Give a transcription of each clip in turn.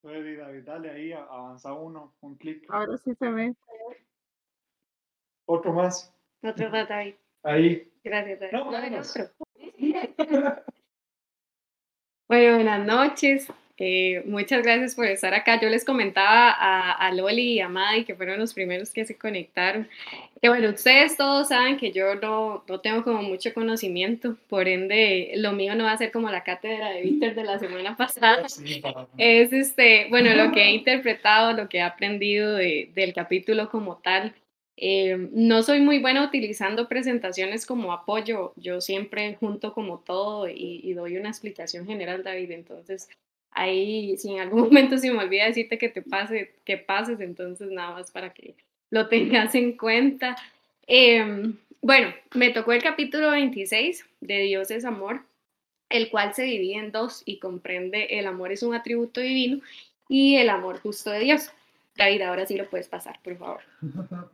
Puede ir, David, dale ahí, avanza uno, un clic. Ahora sí se ve. Otro más. Otro más, David. Ahí. Gracias, David. No, No. Bueno, buenas noches. Eh, muchas gracias por estar acá. Yo les comentaba a, a Loli y a Madi, que fueron los primeros que se conectaron, que bueno, ustedes todos saben que yo no, no tengo como mucho conocimiento, por ende, lo mío no va a ser como la cátedra de Víctor de la semana pasada. Sí, Es este, bueno, lo que he interpretado, lo que he aprendido de- del capítulo como tal. Eh, no soy muy buena utilizando presentaciones como apoyo, yo siempre junto como todo y, y doy una explicación general, David, entonces ahí si en algún momento se me olvida decirte que te pase, que pases, entonces nada más para que lo tengas en cuenta. Eh, bueno, me tocó el capítulo 26 de Dios es amor el cual se divide en dos y comprende el amor es un atributo divino y el amor justo de Dios. David, ahora sí lo puedes pasar, por favor.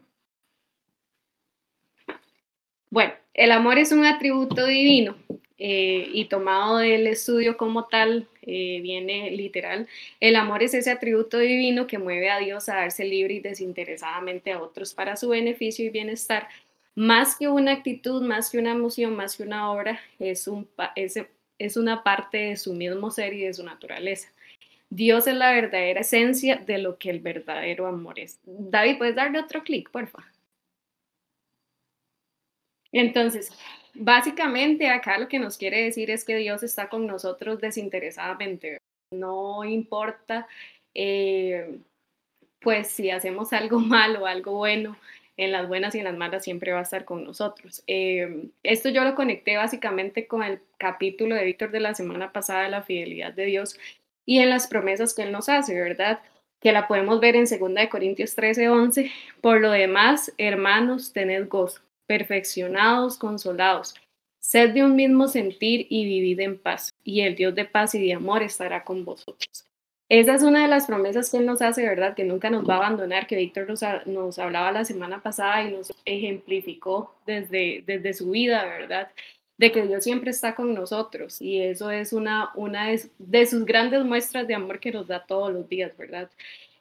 Bueno, el amor es un atributo divino eh, y tomado del estudio como tal, eh, viene literal, el amor es ese atributo divino que mueve a Dios a darse libre y desinteresadamente a otros para su beneficio y bienestar. Más que una actitud, más que una emoción, más que una obra, es, un, es, es una parte de su mismo ser y de su naturaleza. Dios es la verdadera esencia de lo que el verdadero amor es. David, ¿puedes darle otro clic, por favor? Entonces, básicamente acá lo que nos quiere decir es que Dios está con nosotros desinteresadamente. No importa, eh, pues si hacemos algo malo o algo bueno, en las buenas y en las malas siempre va a estar con nosotros. Eh, esto yo lo conecté básicamente con el capítulo de Víctor de la semana pasada de la fidelidad de Dios y en las promesas que Él nos hace, ¿verdad? Que la podemos ver en 2 de Corintios 13, 11. Por lo demás, hermanos, tened gozo, perfeccionados, consolados, sed de un mismo sentir y vivid en paz, y el Dios de paz y de amor estará con vosotros. Esa es una de las promesas que Él nos hace, ¿verdad? Que nunca nos va a abandonar, que Víctor nos, nos hablaba la semana pasada y nos ejemplificó desde, desde su vida, ¿verdad? De que Dios siempre está con nosotros y eso es una, una de, de sus grandes muestras de amor que nos da todos los días, ¿verdad?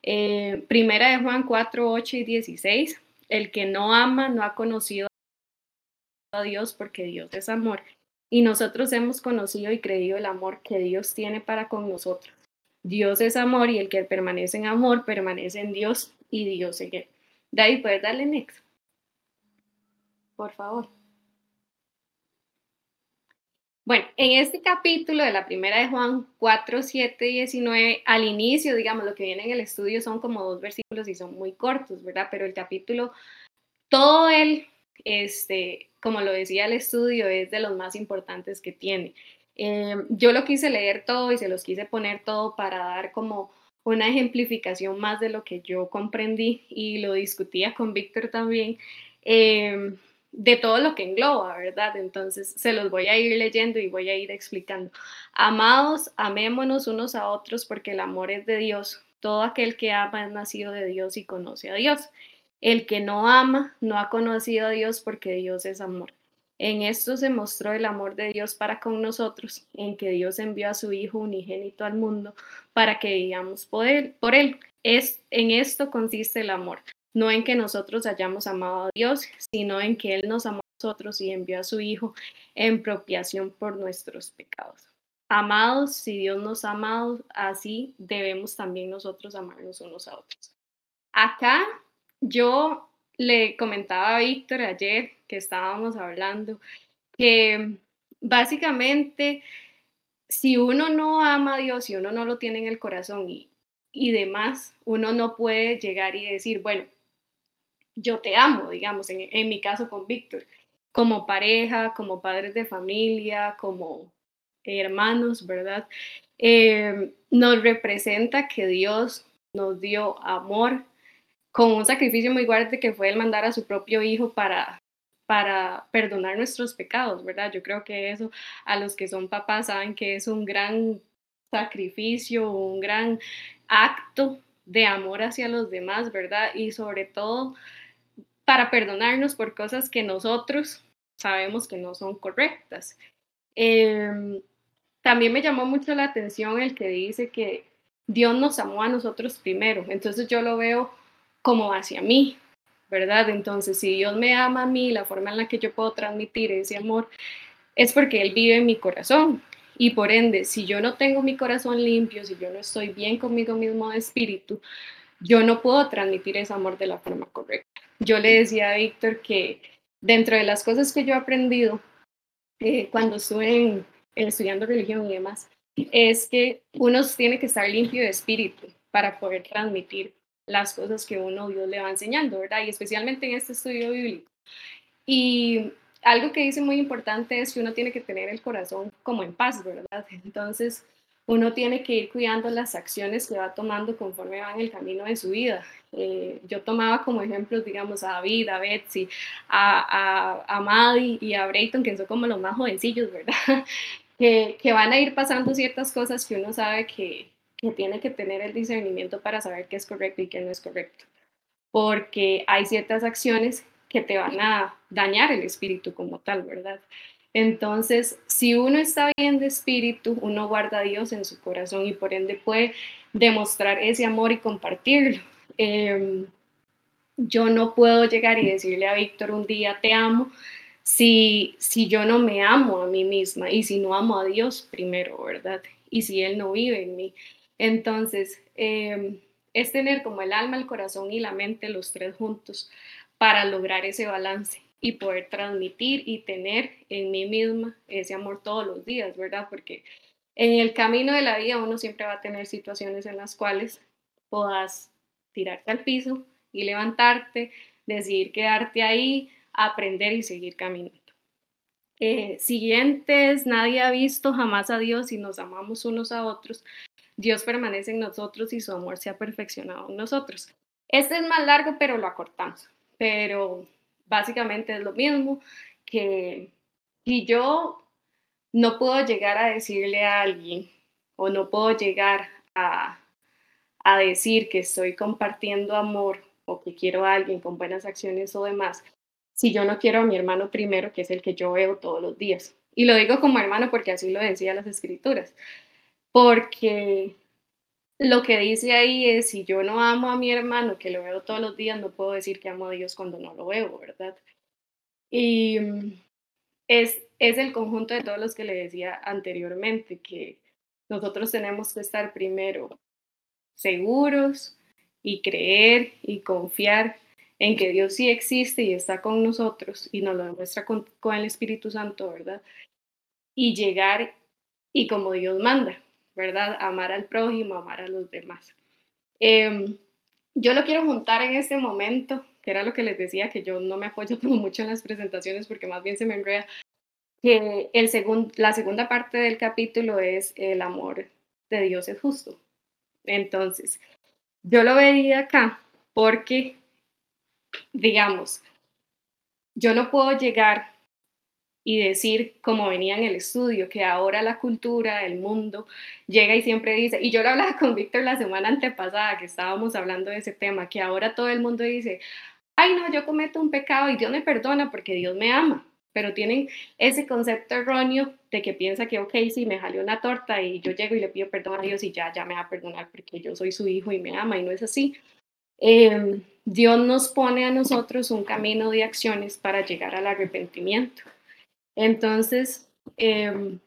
Eh, primera de Juan 4, 8 y 16, el que no ama no ha conocido a Dios porque Dios es amor y nosotros hemos conocido y creído el amor que Dios tiene para con nosotros. Dios es amor y el que permanece en amor permanece en Dios y Dios en él. David, ¿puedes darle next? Por favor. Bueno, en este capítulo de la primera de Juan 4, 7, 19, al inicio, digamos, lo que viene en el estudio son como dos versículos y son muy cortos, ¿verdad? Pero el capítulo, todo él, este, como lo decía el estudio, es de los más importantes que tiene. Eh, yo lo quise leer todo y se los quise poner todo para dar como una ejemplificación más de lo que yo comprendí y lo discutía con Víctor también, eh, de todo lo que engloba, ¿verdad? Entonces se los voy a ir leyendo y voy a ir explicando. Amados, amémonos unos a otros porque el amor es de Dios. Todo aquel que ama es nacido de Dios y conoce a Dios. El que no ama no ha conocido a Dios porque Dios es amor. En esto se mostró el amor de Dios para con nosotros, en que Dios envió a su Hijo unigénito al mundo para que vivamos por él. Por él. Es, en esto consiste el amor, no en que nosotros hayamos amado a Dios, sino en que Él nos amó a nosotros y envió a su Hijo en propiación por nuestros pecados. Amados, si Dios nos ha amado así, debemos también nosotros amarnos unos a otros. Acá yo le comentaba a Víctor ayer que estábamos hablando que básicamente si uno no ama a Dios, si uno no lo tiene en el corazón y, y demás, uno no puede llegar y decir, bueno, yo te amo, digamos, en, mi caso con Víctor, como pareja, como padres de familia, como hermanos, ¿verdad? Eh, nos representa que Dios nos dio amor con un sacrificio muy grande que fue el mandar a su propio hijo para, para perdonar nuestros pecados, ¿verdad? Yo creo que eso a los que son papás saben que es un gran sacrificio, un gran acto de amor hacia los demás, ¿verdad? Y sobre todo para perdonarnos por cosas que nosotros sabemos que no son correctas. Eh, también me llamó mucho la atención el que dice que Dios nos amó a nosotros primero, entonces yo lo veo como hacia mí, ¿verdad? Entonces, si Dios me ama a mí, la forma en la que yo puedo transmitir ese amor es porque Él vive en mi corazón. Y por ende, si yo no tengo mi corazón limpio, si yo no estoy bien conmigo mismo de espíritu, yo no puedo transmitir ese amor de la forma correcta. Yo le decía a Víctor que dentro de las cosas que yo he aprendido eh, cuando estuve estudiando religión y demás, es que uno tiene que estar limpio de espíritu para poder transmitir las cosas que uno Dios le va enseñando, ¿verdad? Y especialmente en este estudio bíblico. Y algo que dice muy importante es que uno tiene que tener el corazón como en paz, ¿verdad? Entonces, uno tiene que ir cuidando las acciones que va tomando conforme va en el camino de su vida. Eh, yo tomaba como ejemplos, digamos, a David, a Betsy, a, a, a Maddie y a Brayton, que son como los más jovencillos, ¿verdad? que, que, van a ir pasando ciertas cosas que uno sabe que, que tiene que tener el discernimiento para saber qué es correcto y qué no es correcto. Porque hay ciertas acciones que te van a dañar el espíritu como tal, ¿verdad? Entonces, si uno está bien de espíritu, uno guarda a Dios en su corazón y por ende puede demostrar ese amor y compartirlo. Em, yo no puedo llegar y decirle a Víctor un día te amo si, si yo no me amo a mí misma y si no amo a Dios primero, ¿verdad? Y si Él no vive en mí. Entonces, em, es tener como el alma, el corazón y la mente los tres juntos para lograr ese balance y poder transmitir y tener en mí misma ese amor todos los días, ¿verdad? Porque en el camino de la vida uno siempre va a tener situaciones en las cuales puedas tirarte al piso y levantarte, decidir quedarte ahí, aprender y seguir caminando. Eh, siguientes, nadie ha visto jamás a Dios y nos amamos unos a otros. Dios permanece en nosotros y su amor se ha perfeccionado en nosotros. Este es más largo, pero lo acortamos. Pero básicamente es lo mismo que si yo no puedo llegar a decirle a alguien o no puedo llegar a, a decir que estoy compartiendo amor o que quiero a alguien con buenas acciones o demás, si yo no quiero a mi hermano primero, que es el que yo veo todos los días. Y lo digo como hermano porque así lo decía las escrituras. Porque lo que dice ahí es, si yo no amo a mi hermano, que lo veo todos los días, no puedo decir que amo a Dios cuando no lo veo, ¿verdad? Y mm, es, es el conjunto de todos los que le decía anteriormente, que nosotros tenemos que estar primero seguros y creer y confiar en que Dios sí existe y está con nosotros y nos lo demuestra con, con el Espíritu Santo, ¿verdad? Y llegar y como Dios manda, ¿verdad? Amar al prójimo, amar a los demás. Em, yo lo quiero juntar en este momento, que era lo que les decía, que yo no me apoyo mucho en las presentaciones porque más bien se me enreda, que el la segunda parte del capítulo es el amor de Dios es justo. Entonces, yo lo veía acá porque, digamos, yo no puedo llegar y decir, como venía en el estudio, que ahora la cultura, el mundo, llega y siempre dice, y yo lo hablaba con Víctor la semana antepasada, que estábamos hablando de ese tema, que ahora todo el mundo dice, ay no, yo cometo un pecado y Dios me perdona porque Dios me ama, pero tienen ese concepto erróneo de que piensa que, ok, sí, me jalió una torta y yo llego y le pido perdón a Dios y ya, ya me va a perdonar porque yo soy su hijo y me ama y no es así. Em, Dios nos pone a nosotros un camino de acciones para llegar al arrepentimiento. Entonces, em,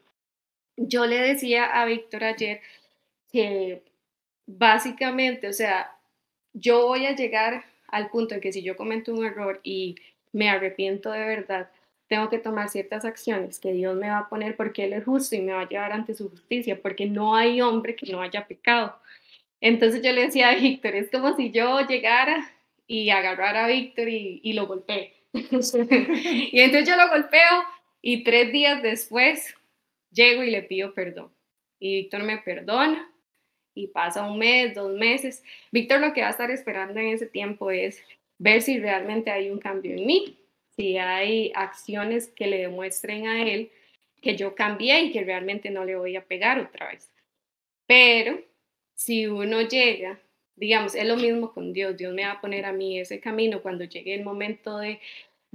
yo le decía a Víctor ayer que básicamente, o sea, yo voy a llegar al punto en que si yo cometo un error y me arrepiento de verdad, tengo que tomar ciertas acciones que Dios me va a poner porque Él es justo y me va a llevar ante su justicia, porque no hay hombre que no haya pecado. Entonces yo le decía a Víctor, es como si yo llegara y agarrara a Víctor y, y lo golpeé. y entonces yo lo golpeo y tres días después llego y le pido perdón. Y Víctor me perdona y pasa un mes, dos meses. Víctor lo que va a estar esperando en ese tiempo es ver si realmente hay un cambio en mí, si hay acciones que le demuestren a él que yo cambié y que realmente no le voy a pegar otra vez. Pero si uno llega, digamos, es lo mismo con Dios, Dios me va a poner a mí ese camino cuando llegue el momento de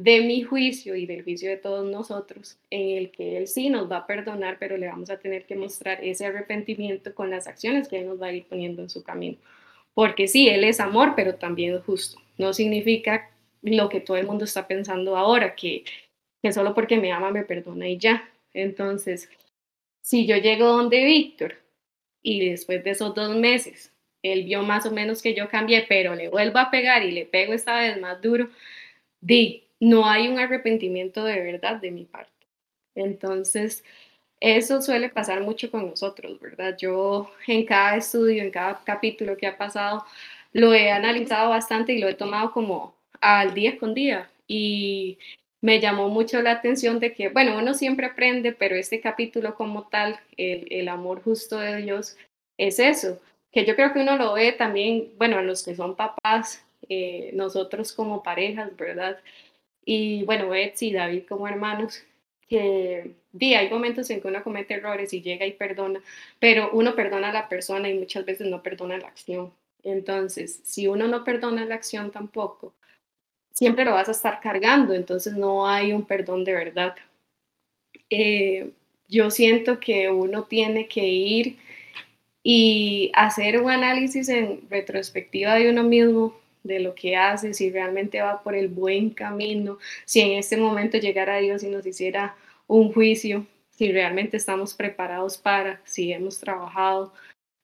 de mi juicio y del juicio de todos nosotros, en el que Él sí nos va a perdonar, pero le vamos a tener que mostrar ese arrepentimiento con las acciones que Él nos va a ir poniendo en su camino. Porque sí, Él es amor, pero también es justo. No significa lo que todo el mundo está pensando ahora, que, que solo porque me ama me perdona y ya. Entonces, si yo llego donde Víctor y después de esos dos meses, él vio más o menos que yo cambié, pero le vuelvo a pegar y le pego esta vez más duro, di, no hay un arrepentimiento de verdad de mi parte. Entonces, eso suele pasar mucho con nosotros, ¿verdad? Yo en cada estudio, en cada capítulo que ha pasado, lo he analizado bastante y lo he tomado como al día con día. Y me llamó mucho la atención de que, bueno, uno siempre aprende, pero este capítulo como tal, el, amor justo de Dios, es eso, que yo creo que uno lo ve también, bueno, en los que son papás, eh, nosotros como parejas, ¿verdad? Y bueno, Betsy y David como hermanos, que di, hay momentos en que uno comete errores y llega y perdona, pero uno perdona a la persona y muchas veces no perdona la acción. Entonces, si uno no perdona la acción tampoco, siempre lo vas a estar cargando, entonces no hay un perdón de verdad. Eh, yo siento que uno tiene que ir y hacer un análisis en retrospectiva de uno mismo, de lo que hace, si realmente va por el buen camino, si en este momento llegara Dios y nos hiciera un juicio, si realmente estamos preparados para, si hemos trabajado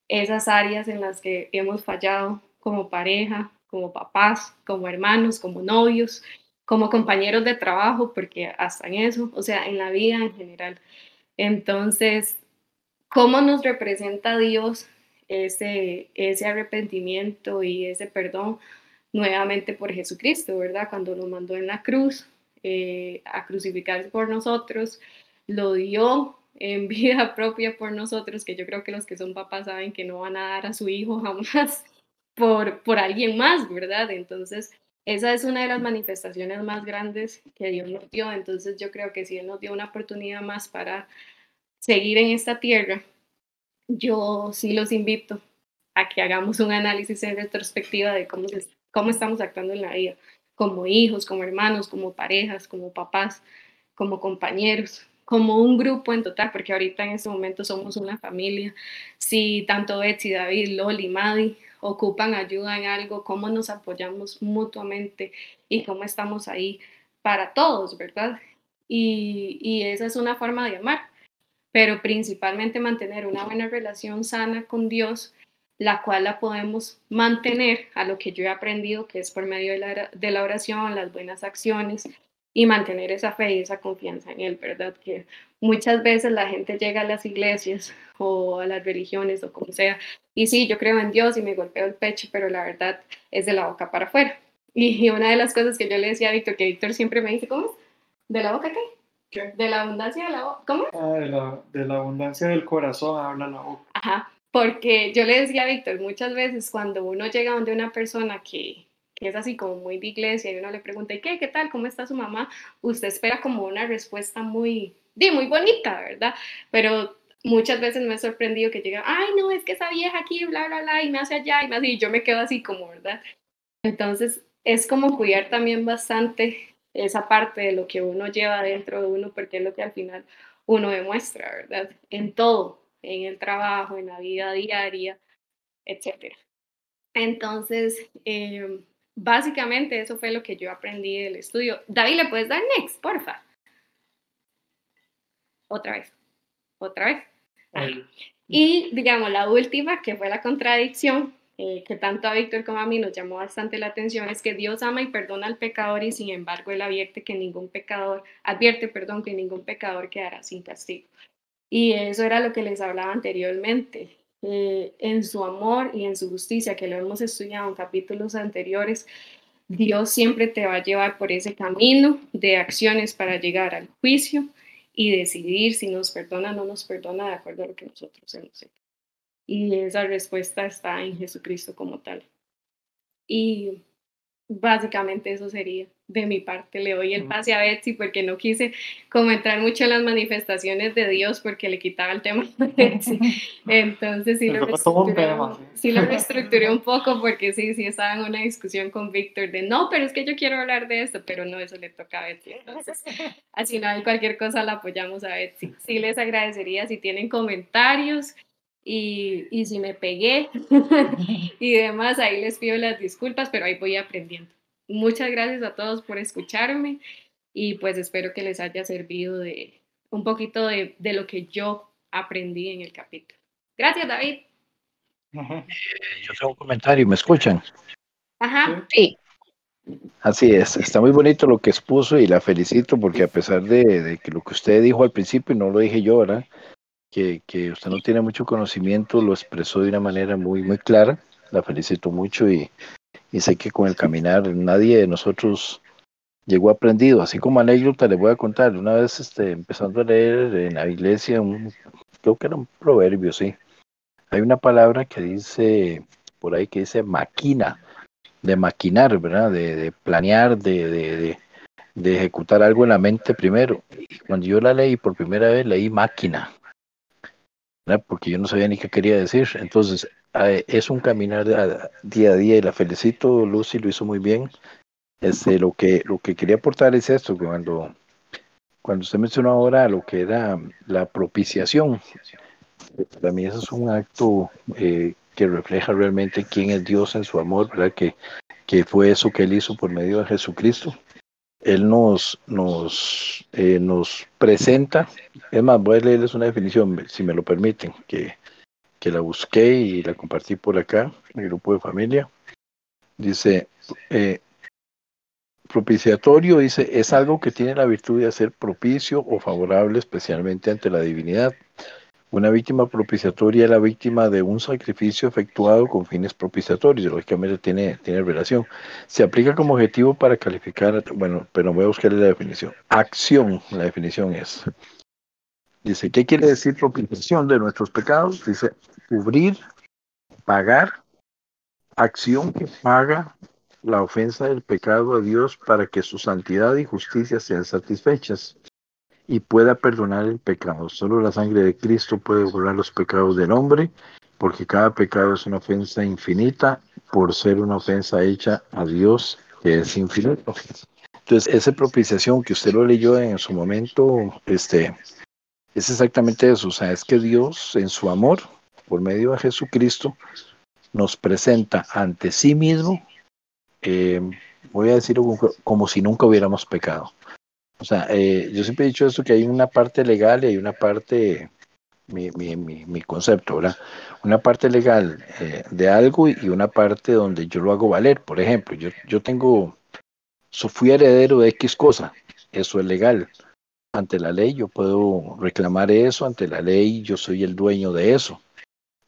esas áreas en las que hemos fallado como pareja, como papás, como hermanos, como novios, como compañeros de trabajo, porque hasta en eso, o sea, en la vida en general. Entonces, ¿cómo nos representa Dios ese, ese arrepentimiento y ese perdón? Nuevamente por Jesucristo, ¿verdad? Cuando lo mandó en la cruz eh, a crucificarse por nosotros, lo dio en vida propia por nosotros, que yo creo que los que son papás saben que no van a dar a su hijo jamás por, por alguien más, ¿verdad? Entonces, esa es una de las manifestaciones más grandes que Dios nos dio. Entonces, yo creo que si Él nos dio una oportunidad más para seguir en esta tierra, yo sí los invito a que hagamos un análisis en retrospectiva de cómo, cómo estamos actuando en la vida, como hijos, como hermanos, como parejas, como papás, como compañeros, como un grupo en total, porque ahorita en este momento somos una familia. Si tanto Betsy, David, Loli, Maddie ocupan ayuda en algo, cómo nos apoyamos mutuamente y cómo estamos ahí para todos, ¿verdad? Y, y esa es una forma de amar, pero principalmente mantener una buena relación sana con Dios, la cual la podemos mantener a lo que yo he aprendido, que es por medio de la, de la oración, las buenas acciones, y mantener esa fe y esa confianza en Él, ¿verdad? Que muchas veces la gente llega a las iglesias o a las religiones o como sea, y sí, yo creo en Dios y me golpeo el pecho, pero la verdad es de la boca para afuera. Y una de las cosas que yo le decía a Víctor, que Víctor siempre me dice, ¿cómo? ¿De la boca qué? ¿Qué? De la abundancia de la boca, ¿cómo? Ah, de la, de la abundancia del corazón habla la boca. Ajá, porque yo le decía a Víctor, muchas veces cuando uno llega donde una persona que, que es así como muy de iglesia, y uno le pregunta, ¿y qué? ¿Qué tal? ¿Cómo está su mamá? Usted espera como una respuesta muy, di, muy bonita, ¿verdad? Pero muchas veces me he sorprendido que llega, ay, no, es que esa vieja aquí, bla, bla, bla, y me hace allá, y me hace, y yo me quedo así como, ¿verdad? Entonces, es como cuidar también bastante esa parte de lo que uno lleva dentro de uno, porque es lo que al final uno demuestra, ¿verdad? En todo, en el trabajo, en la vida diaria, etcétera. Entonces, eh, básicamente eso fue lo que yo aprendí del estudio. David, ¿le puedes dar next, porfa? Otra vez, otra vez. Y digamos, la última, que fue la contradicción, eh, que tanto a Víctor como a mí nos llamó bastante la atención, es que Dios ama y perdona al pecador y sin embargo él advierte que ningún pecador, advierte, perdón, que ningún pecador quedará sin castigo. Y eso era lo que les hablaba anteriormente. Eh, en su amor y en su justicia, que lo hemos estudiado en capítulos anteriores, Dios siempre te va a llevar por ese camino de acciones para llegar al juicio y decidir si nos perdona o no nos perdona de acuerdo a lo que nosotros hemos hecho. Y esa respuesta está en Jesucristo como tal. Y Básicamente eso sería de mi parte. Le doy el pase a Betsy porque no quise como entrar mucho en las manifestaciones de Dios porque le quitaba el tema a Betsy. Entonces sí lo, reestructuré, sí lo reestructuré un poco porque sí, sí estaba en una discusión con Víctor de no, pero es que yo quiero hablar de esto, pero no, eso le toca a Betsy. Entonces, así no hay cualquier cosa la apoyamos a Betsy. Sí les agradecería si tienen comentarios y, y si me pegué y demás, ahí les pido las disculpas, pero ahí voy aprendiendo. Muchas gracias a todos por escucharme y pues espero que les haya servido de un poquito de, de lo que yo aprendí en el capítulo. Gracias, David. Eh, yo tengo un comentario, ¿me escuchan? Ajá, sí. Así es, está muy bonito lo que expuso y la felicito porque a pesar de, de, que lo que usted dijo al principio, no lo dije yo, ¿verdad? que, usted no tiene mucho conocimiento, lo expresó de una manera muy, muy clara. La felicito mucho y, sé que con el caminar nadie de nosotros llegó aprendido. Así como anécdota le voy a contar, una vez este, empezando a leer en la iglesia, un, creo que era un proverbio, sí. Hay una palabra que dice, por ahí que dice maquina, de maquinar, ¿verdad? De, planear, de, de, de, ejecutar algo en la mente primero. Y cuando yo la leí por primera vez, leí máquina porque yo no sabía ni qué quería decir. Entonces, es un caminar día a día y la felicito, Lucy lo hizo muy bien. Este, lo, que, lo que quería aportar es esto, cuando, cuando usted mencionó ahora lo que era la propiciación, para mí eso es un acto eh, que refleja realmente quién es Dios en su amor, ¿verdad? Que, que fue eso que él hizo por medio de Jesucristo. Él nos, nos, eh, nos presenta, es más, voy a leerles una definición, si me lo permiten, que, que la busqué y la compartí por acá, en el grupo de familia. Dice, eh, propiciatorio, dice, es algo que tiene la virtud de hacer propicio o favorable especialmente ante la divinidad. Una víctima propiciatoria es la víctima de un sacrificio efectuado con fines propiciatorios, lógicamente tiene, tiene relación. Se aplica como objetivo para calificar, bueno, pero voy a buscar la definición. Acción, la definición es. Dice, ¿qué quiere decir propiciación de nuestros pecados? Dice, cubrir, pagar, acción que paga la ofensa del pecado a Dios para que su santidad y justicia sean satisfechas y pueda perdonar el pecado. Solo la sangre de Cristo puede borrar los pecados del hombre, porque cada pecado es una ofensa infinita por ser una ofensa hecha a Dios que es infinito. Entonces, esa propiciación que usted lo leyó en su momento, este, es exactamente eso. O sea, es que Dios en su amor, por medio de Jesucristo, nos presenta ante sí mismo, eh, voy a decir como si nunca hubiéramos pecado. O sea, eh, yo siempre he dicho esto, que hay una parte legal y hay una parte, mi, mi, mi, concepto, ¿verdad? Una parte legal eh, de algo y una parte donde yo lo hago valer. Por ejemplo, yo, yo tengo, so fui heredero de X cosa, eso es legal. Ante la ley yo puedo reclamar eso, ante la ley yo soy el dueño de eso.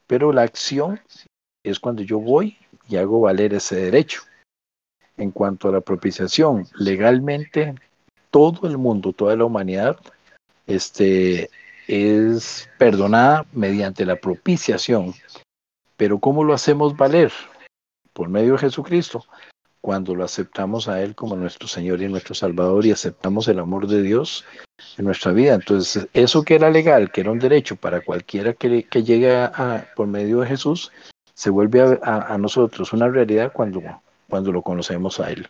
Pero la acción es cuando yo voy y hago valer ese derecho. En cuanto a la propiciación, legalmente todo el mundo, toda la humanidad, este, es perdonada mediante la propiciación. Pero ¿cómo lo hacemos valer? Por medio de Jesucristo. Cuando lo aceptamos a Él como nuestro Señor y nuestro Salvador y aceptamos el amor de Dios en nuestra vida. Entonces, eso que era legal, que era un derecho para cualquiera que, que llegue a, por medio de Jesús, se vuelve a, nosotros una realidad cuando, cuando lo conocemos a Él.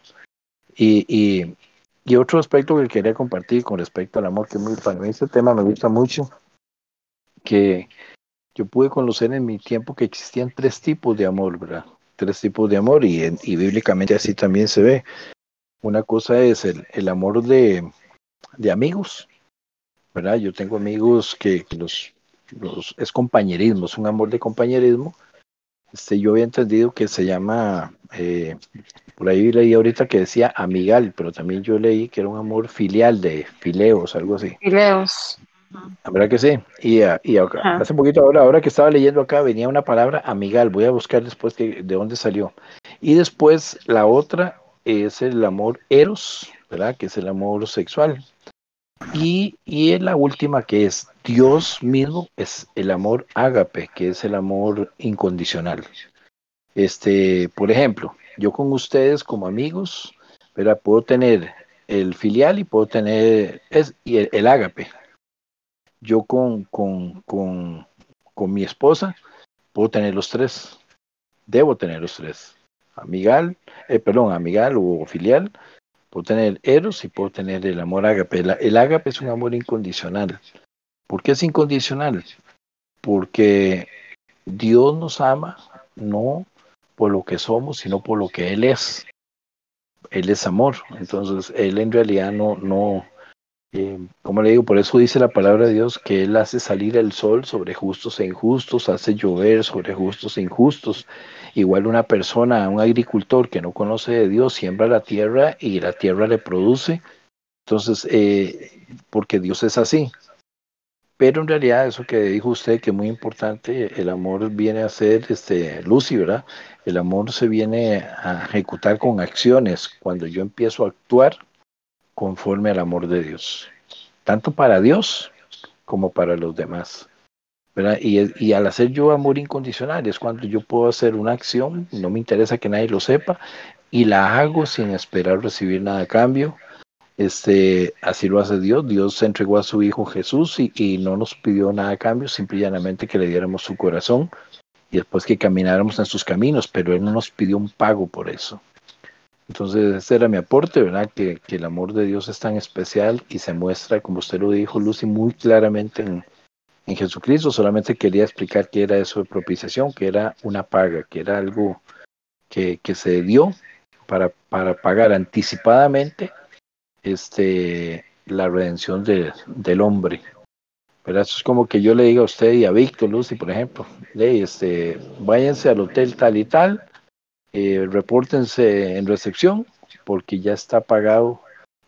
Y, y, y otro aspecto que quería compartir con respecto al amor, que para mí este tema me gusta mucho, que yo pude conocer en mi tiempo que existían tres tipos de amor, ¿verdad? Tres tipos de amor y, y bíblicamente así también se ve. Una cosa es el, el amor de, de, amigos, ¿verdad? Yo tengo amigos que, los, los, es compañerismo, es un amor de compañerismo. Este, yo había entendido que se llama eh, por ahí leí ahorita que decía amigal, pero también yo leí que era un amor filial de fileos, algo así. Fileos. La verdad que sí. Y, ah, y hace un poquito ahora, ahora que estaba leyendo acá, venía una palabra amigal. Voy a buscar después de dónde salió. Y después la otra es el amor eros, ¿verdad? Que es el amor sexual. Y, y la última que es Dios mismo, es el amor ágape, que es el amor incondicional. Este, por ejemplo, yo con ustedes como amigos, ¿verdad? Puedo tener el filial y puedo tener es, y el, el ágape. Yo con, con, con, con mi esposa puedo tener los tres. Debo tener los tres. Amigal, eh, perdón, amigal o filial, puedo tener eros y puedo tener el amor ágape. El, el ágape es un amor incondicional. ¿Por qué es incondicional? Porque Dios nos ama no por lo que somos, sino por lo que Él es. Él es amor. Entonces, Él en realidad no, no, eh, como le digo, por eso dice la palabra de Dios que Él hace salir el sol sobre justos e injustos, hace llover sobre justos e injustos. Igual una persona, un agricultor que no conoce de Dios, siembra la tierra y la tierra le produce. Entonces, eh, porque Dios es así. Pero en realidad eso que dijo usted, que es muy importante, el amor viene a ser este, Lucy, ¿verdad? El amor se viene a ejecutar con acciones cuando yo empiezo a actuar conforme al amor de Dios, tanto para Dios como para los demás. Y, y al hacer yo amor incondicional es cuando yo puedo hacer una acción, no me interesa que nadie lo sepa, y la hago sin esperar recibir nada a cambio, este, así lo hace Dios. Dios entregó a su Hijo Jesús y, y, no nos pidió nada a cambio, simplemente que le diéramos su corazón y después que camináramos en sus caminos, pero Él no nos pidió un pago por eso. Entonces, ese era mi aporte, ¿verdad? Que, que el amor de Dios es tan especial y se muestra, como usted lo dijo, Lucy, muy claramente en, en Jesucristo. Solamente quería explicar qué era eso de propiciación, que era una paga, que era algo que, que se dio para, para pagar anticipadamente este, la redención de, del hombre. Pero eso es como que yo le diga a usted y a Víctor Lucy, por ejemplo, de este, váyanse al hotel tal y tal, eh, repórtense en recepción, porque ya está pagado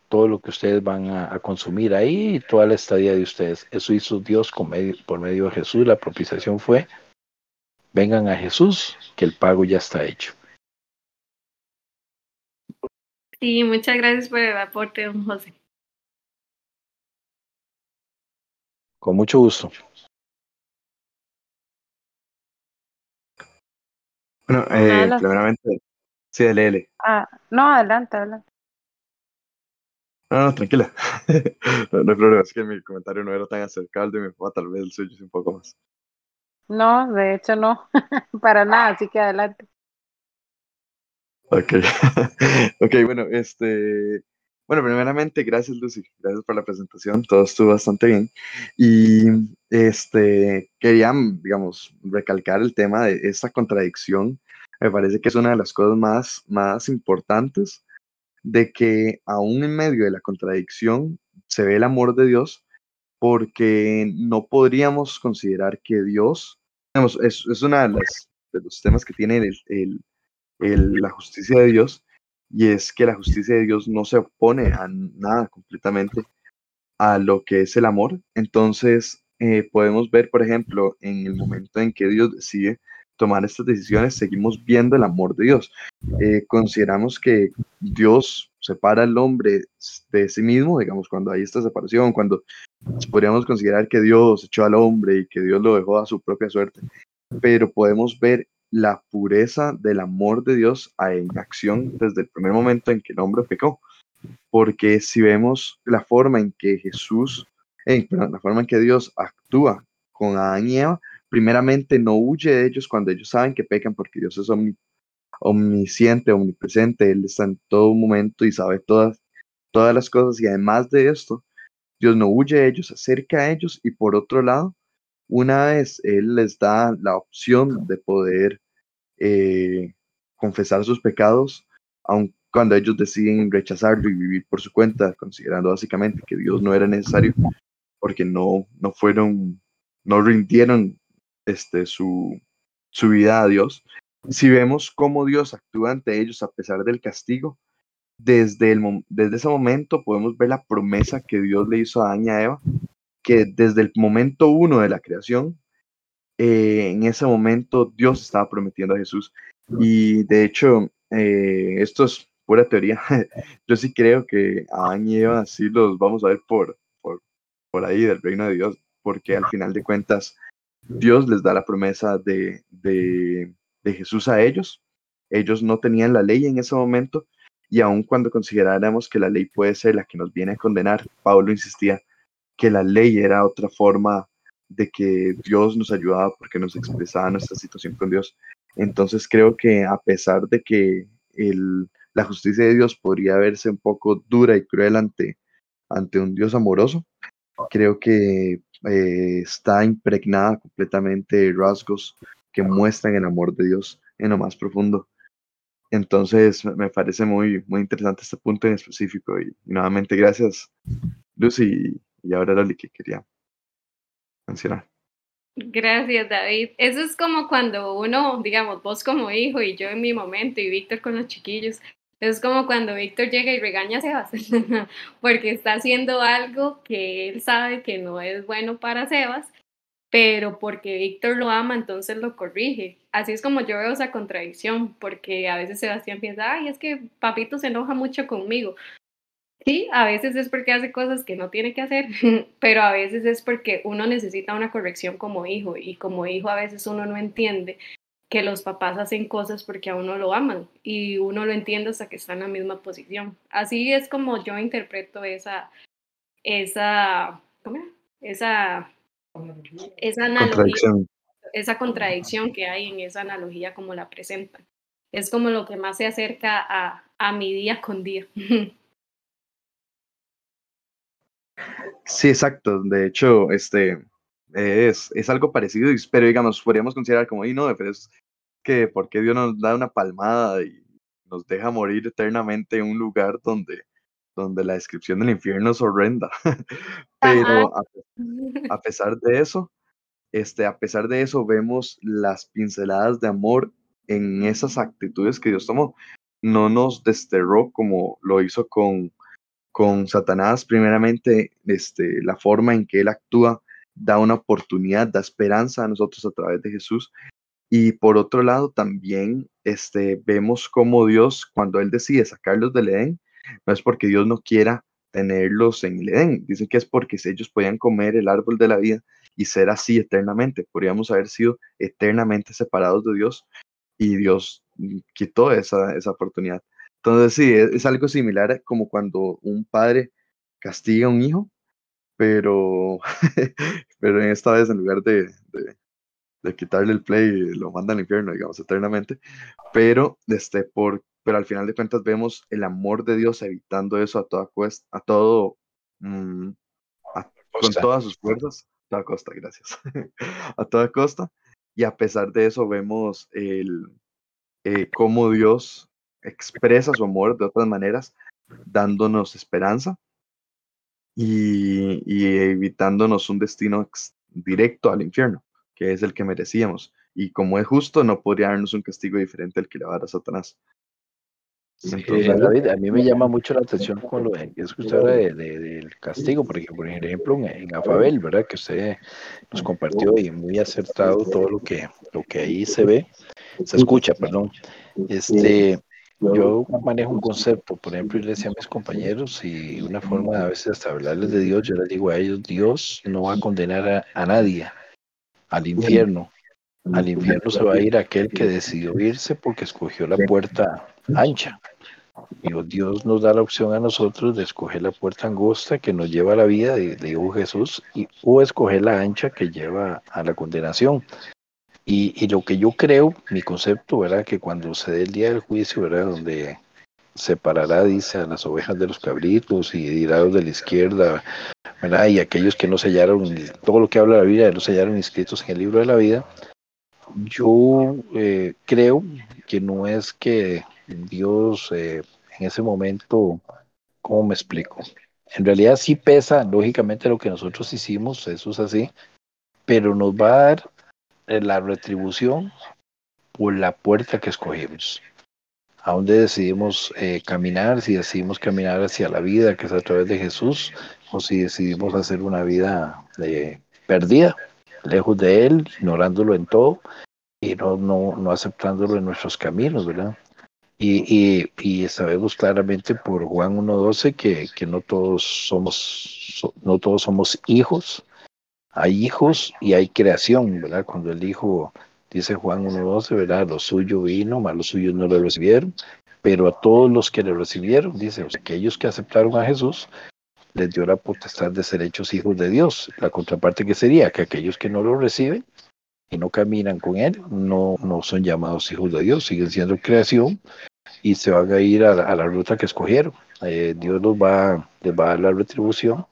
todo lo que ustedes van a, a, consumir ahí y toda la estadía de ustedes. Eso hizo Dios con medio, por medio de Jesús. La propiciación fue, vengan a Jesús, que el pago ya está hecho. Sí, muchas gracias por el aporte, don José. Con mucho gusto. Bueno, eh, primeramente, sí, dale, dale. Ah, no, adelante, adelante. No, no, tranquila. no, no hay problema, es que mi comentario no era tan acercado al de mi papá, tal vez el suyo es un poco más. No, de hecho no, para nada, así que adelante. Ok, ok, bueno, este, bueno, primeramente, gracias Lucy, gracias por la presentación, todo estuvo bastante bien. Y este, quería, digamos, recalcar el tema de esta contradicción. Me parece que es una de las cosas más, más importantes de que aún en medio de la contradicción se ve el amor de Dios, porque no podríamos considerar que Dios, digamos, es, es una de, de los temas que tiene el, el, el, la justicia de Dios, y es que la justicia de Dios no se opone a nada completamente a lo que es el amor. Entonces, eh, podemos ver, por ejemplo, en el momento en que Dios decide tomar estas decisiones, seguimos viendo el amor de Dios. Eh, consideramos que Dios separa al hombre de sí mismo, digamos, cuando hay esta separación, cuando podríamos considerar que Dios echó al hombre y que Dios lo dejó a su propia suerte, pero podemos ver la pureza del amor de Dios en acción desde el primer momento en que el hombre pecó. Porque si vemos la forma en que Jesús, eh, la forma en que Dios actúa con Adán y Eva, primeramente no huye de ellos cuando ellos saben que pecan porque Dios es omni, omnisciente, omnipresente, Él está en todo momento y sabe todas, todas las cosas y además de esto, Dios no huye de ellos, acerca a ellos y por otro lado, una vez Él les da la opción de poder eh, confesar sus pecados, aun cuando ellos deciden rechazarlo y vivir por su cuenta, considerando básicamente que Dios no era necesario, porque no, no fueron, no rindieron este, su, su vida a Dios. Si vemos cómo Dios actúa ante ellos a pesar del castigo, desde, el, desde ese momento podemos ver la promesa que Dios le hizo a Adán y a Eva, que desde el momento uno de la creación, eh, en ese momento Dios estaba prometiendo a Jesús. Y de hecho, eh, esto es pura teoría. Yo sí creo que Adán y Eva sí los vamos a ver por, por, por ahí del reino de Dios, porque al final de cuentas Dios les da la promesa de, de, de Jesús a ellos. ellos no tenían la ley en ese momento y aun cuando consideráramos que la ley puede ser la que nos viene a condenar, Pablo insistía que la ley era otra forma de que Dios nos ayudaba porque nos expresaba nuestra situación con Dios. Entonces creo que a pesar de que el, la justicia de Dios podría verse un poco dura y cruel ante, ante un Dios amoroso, creo que eh, está impregnada completamente de rasgos que muestran el amor de Dios en lo más profundo. Entonces me parece muy, muy interesante este punto en específico y, nuevamente gracias Lucy y, ahora Loli que quería mencionar. Gracias, David. Eso es como cuando uno, digamos, vos como hijo y yo en mi momento y Víctor con los chiquillos, es como cuando Víctor llega y regaña a Sebas, porque está haciendo algo que él sabe que no es bueno para Sebas, pero porque Víctor lo ama, entonces lo corrige. Así es como yo veo esa contradicción, porque a veces Sebastián piensa, ay, es que papito se enoja mucho conmigo. Sí, a veces es porque hace cosas que no tiene que hacer, pero a veces es porque uno necesita una corrección como hijo y como hijo a veces uno no entiende que los papás hacen cosas porque a uno lo aman y uno lo entiende hasta que está en la misma posición. Así es como yo interpreto esa, esa, ¿cómo Esa, esa contradicción. esa contradicción que hay en esa analogía como la presentan. Es como lo que más se acerca a, a mi día con día. Sí, exacto. De hecho, este es, es algo parecido, pero digamos, podríamos considerar como, y no, pero es que porque Dios nos da una palmada y nos deja morir eternamente en un lugar donde, donde la descripción del infierno es horrenda. pero a, a, pesar de eso, este, a pesar de eso, vemos las pinceladas de amor en esas actitudes que Dios tomó. No nos desterró como lo hizo con con Satanás, primeramente, este, la forma en que él actúa da una oportunidad, da esperanza a nosotros a través de Jesús. Y por otro lado, también este, vemos cómo Dios, cuando Él decide sacarlos del Edén, no es porque Dios no quiera tenerlos en el Edén, dicen que es porque ellos podían comer el árbol de la vida y ser así eternamente. Podríamos haber sido eternamente separados de Dios y Dios quitó esa, esa oportunidad. Entonces sí, es, algo similar como cuando un padre castiga a un hijo, pero, pero en esta vez en lugar de, de, quitarle el play, lo manda al infierno, digamos, eternamente. Pero, este, por, pero al final de cuentas vemos el amor de Dios evitando eso a toda cuesta, a todo, mm, con todas sus fuerzas, a toda costa, gracias, a toda costa. Y a pesar de eso vemos el, eh, cómo Dios expresa su amor de otras maneras, dándonos esperanza y, evitándonos un destino directo al infierno, que es el que merecíamos. Y como es justo, no podría darnos un castigo diferente al que le va a dar a Satanás. David, a mí me llama mucho la atención con lo que es usted habla de, del castigo, por ejemplo, por ejemplo en, Afabel, ¿verdad? Que usted nos compartió y muy acertado todo lo que, lo que ahí se ve, se escucha, perdón. Este, yo manejo un concepto, por ejemplo, y le decía a mis compañeros y una forma a veces hasta hablarles de Dios, yo les digo a ellos, Dios no va a condenar a, nadie al infierno. Al infierno se va a ir aquel que decidió irse porque escogió la puerta ancha. Y Dios nos da la opción a nosotros de escoger la puerta angosta que nos lleva a la vida, de, de Jesús, y, o escoger la ancha que lleva a la condenación. Y, lo que yo creo, mi concepto, ¿verdad? Que cuando se dé el día del juicio, ¿verdad? Donde separará, dice, a las ovejas de los cabritos y dirá de la izquierda, ¿verdad? Y aquellos que no sellaron, todo lo que habla la Biblia, no sellaron inscritos en el libro de la vida. Yo eh, creo que no es que Dios eh, en ese momento, ¿cómo me explico? En realidad sí pesa, lógicamente, lo que nosotros hicimos, eso es así, pero nos va a dar la retribución por la puerta que escogimos. A dónde decidimos eh, caminar, si decidimos caminar hacia la vida que es a través de Jesús, o si decidimos hacer una vida de, perdida, lejos de Él, ignorándolo en todo y no, no, no aceptándolo en nuestros caminos, ¿verdad? Y, y, sabemos claramente por Juan 1.12 que, que no todos somos no todos somos hijos hay hijos y hay creación, ¿verdad? Cuando el hijo Dice Juan 1.12, ¿verdad? Lo suyo vino, más los suyos no lo recibieron, pero a todos los que le recibieron, dice, aquellos que aceptaron a Jesús, les dio la potestad de ser hechos hijos de Dios. La contraparte que sería que aquellos que no lo reciben y no caminan con Él, no, no son llamados hijos de Dios, siguen siendo creación y se van a ir a, la ruta que escogieron. Eh, Dios los va, les va a dar la retribución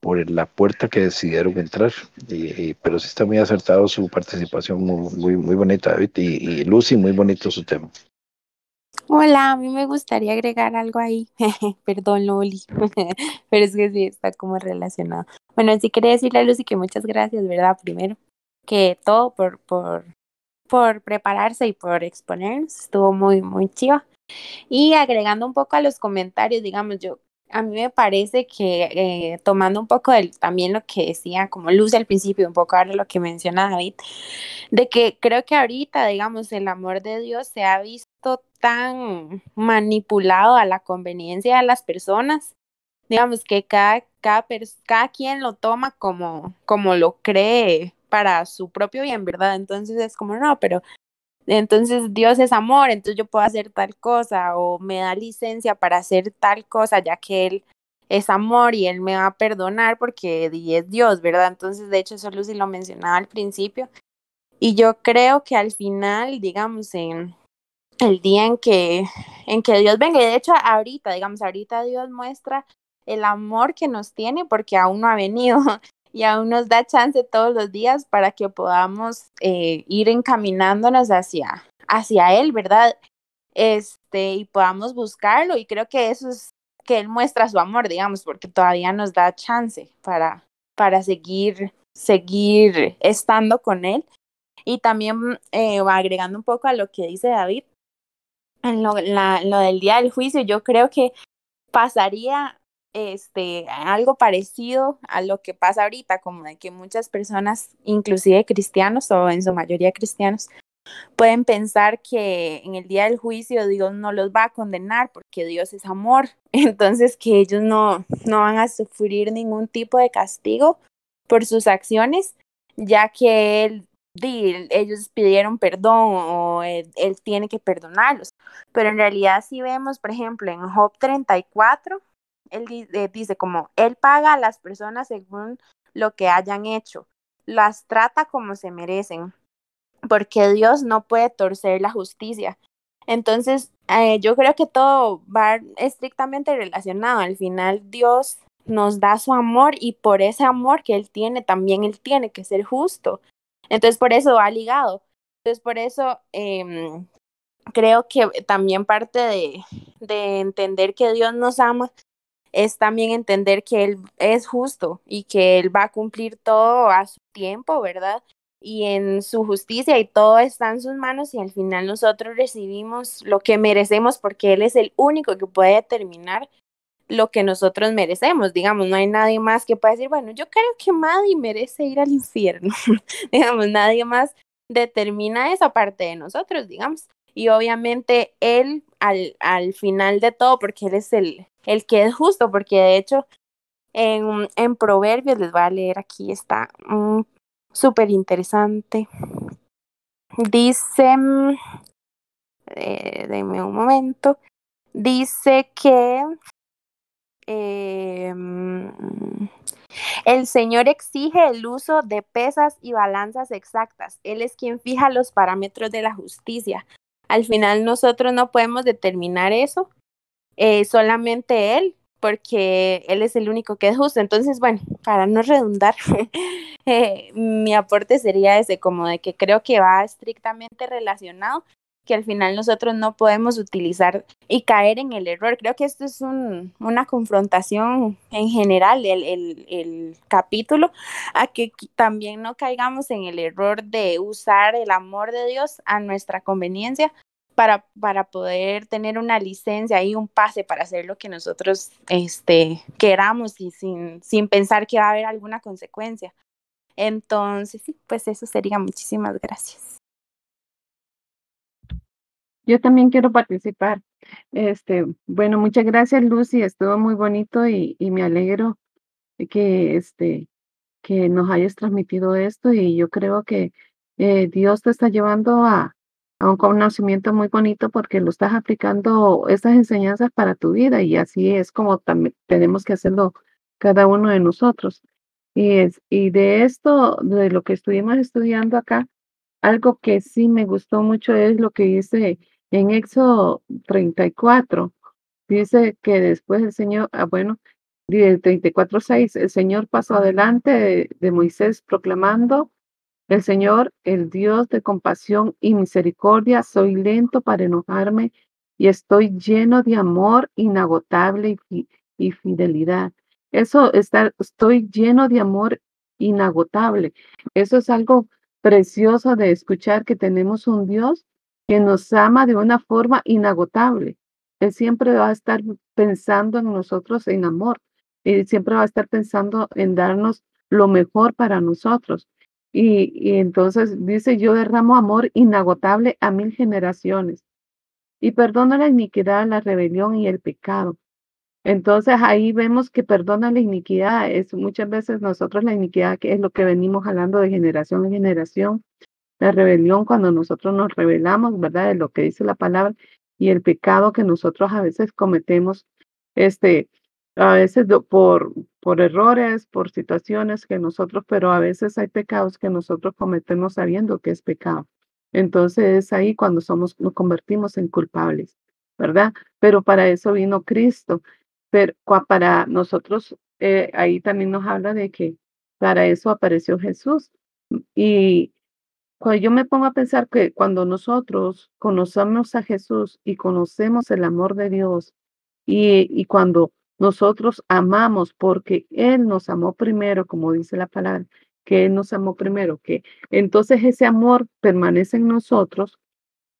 por la puerta que decidieron entrar. Y, pero sí está muy acertado su participación, muy, muy, bonita, David. Y, y, Lucy, muy bonito su tema. Hola, a mí me gustaría agregar algo ahí. Perdón, Loli, pero es que sí está como relacionado. Bueno, sí quería decirle a Lucy que muchas gracias, ¿verdad? Primero, que todo por, por, por prepararse y por exponernos. Estuvo muy, muy chiva. Y agregando un poco a los comentarios, digamos, yo a mí me parece que eh, tomando un poco del, también lo que decía como Luz al principio, un poco ahora lo que menciona David, de que creo que ahorita, digamos, el amor de Dios se ha visto tan manipulado a la conveniencia de las personas, digamos que cada, cada, cada quien lo toma como, como lo cree para su propio bien, ¿verdad? Entonces es como, no, pero entonces Dios es amor, entonces yo puedo hacer tal cosa o me da licencia para hacer tal cosa, ya que Él es amor y Él me va a perdonar porque es Dios, ¿verdad? Entonces, de hecho, eso Lucy lo mencionaba al principio. Y yo creo que al final, digamos, en el día en que, en que Dios venga, y de hecho ahorita, digamos, ahorita Dios muestra el amor que nos tiene porque aún no ha venido y aún nos da chance todos los días para que podamos eh, ir encaminándonos hacia, hacia Él, ¿verdad? Este, y podamos buscarlo, y creo que eso es que Él muestra su amor, digamos, porque todavía nos da chance para, para seguir, seguir estando con Él. Y también eh, agregando un poco a lo que dice David, en lo, la, lo del día del juicio, yo creo que pasaría este, algo parecido a lo que pasa ahorita, como de que muchas personas, inclusive cristianos o en su mayoría cristianos, pueden pensar que en el día del juicio Dios no los va a condenar porque Dios es amor, entonces que ellos no, no van a sufrir ningún tipo de castigo por sus acciones, ya que él, ellos pidieron perdón o él, él tiene que perdonarlos. Pero en realidad si vemos, por ejemplo, en Job 34, él eh, dice como, él paga a las personas según lo que hayan hecho, las trata como se merecen, porque Dios no puede torcer la justicia. Entonces, eh, yo creo que todo va estrictamente relacionado. Al final, Dios nos da su amor y por ese amor que Él tiene, también Él tiene que ser justo. Entonces, por eso va ligado. Entonces, por eso eh, creo que también parte de entender que Dios nos ama es también entender que Él es justo y que Él va a cumplir todo a su tiempo, ¿verdad? Y en su justicia y todo está en sus manos y al final nosotros recibimos lo que merecemos porque Él es el único que puede determinar lo que nosotros merecemos, digamos, no hay nadie más que pueda decir, bueno, yo creo que Maddie merece ir al infierno, digamos, nadie más determina esa parte de nosotros, digamos, y obviamente Él al, al final de todo, porque Él es el, el que es justo, porque de hecho en, en Proverbios, les voy a leer aquí, está um, súper interesante. Dice, mm, eh, denme un momento, dice que eh, el Señor exige el uso de pesas y balanzas exactas. Él es quien fija los parámetros de la justicia. Al final nosotros no podemos determinar eso, eh, solamente él, porque él es el único que es justo. Entonces, bueno, para no redundar, eh, mi aporte sería ese, como de que creo que va estrictamente relacionado, que al final nosotros no podemos utilizar y caer en el error. Creo que esto es un, una confrontación en general, el, el, el capítulo, a que también no caigamos en el error de usar el amor de Dios a nuestra conveniencia para, para poder tener una licencia y un pase para hacer lo que nosotros este, queramos y sin, sin pensar que va a haber alguna consecuencia. Entonces, sí, pues eso sería. Muchísimas gracias. Yo también quiero participar. Este, bueno, muchas gracias, Lucy. Estuvo muy bonito y, y me alegro que, este, que nos hayas transmitido esto y yo creo que eh, Dios te está llevando a, un conocimiento muy bonito porque lo estás aplicando estas enseñanzas para tu vida y así es como también tenemos que hacerlo cada uno de nosotros. Y, es, y de esto, de lo que estuvimos estudiando acá, algo que sí me gustó mucho es lo que dice en Éxodo 34. Dice que después el Señor, ah, bueno, 34.6, el Señor pasó adelante de, de Moisés proclamando el Señor, el Dios de compasión y misericordia, soy lento para enojarme y estoy lleno de amor inagotable y, fidelidad. Eso está, estoy lleno de amor inagotable. Eso es algo precioso de escuchar que tenemos un Dios que nos ama de una forma inagotable. Él siempre va a estar pensando en nosotros en amor. Él siempre va a estar pensando en darnos lo mejor para nosotros. Y, entonces dice, yo derramo amor inagotable a mil generaciones y perdono la iniquidad, la rebelión y el pecado. Entonces ahí vemos que perdona la iniquidad. Es muchas veces nosotros la iniquidad, que es lo que venimos hablando de generación en generación. La rebelión cuando nosotros nos rebelamos, ¿verdad? De lo que dice la palabra y el pecado que nosotros a veces cometemos, este, a veces por, por errores, por situaciones que nosotros, pero a veces hay pecados que nosotros cometemos sabiendo que es pecado. Entonces es ahí cuando somos, nos convertimos en culpables, ¿verdad? Pero para eso vino Cristo. Pero para nosotros, eh, ahí también nos habla de que para eso apareció Jesús. Y cuando yo me pongo a pensar que cuando nosotros conocemos a Jesús y conocemos el amor de Dios y, y cuando nosotros amamos porque Él nos amó primero, como dice la palabra, que Él nos amó primero, que entonces ese amor permanece en nosotros.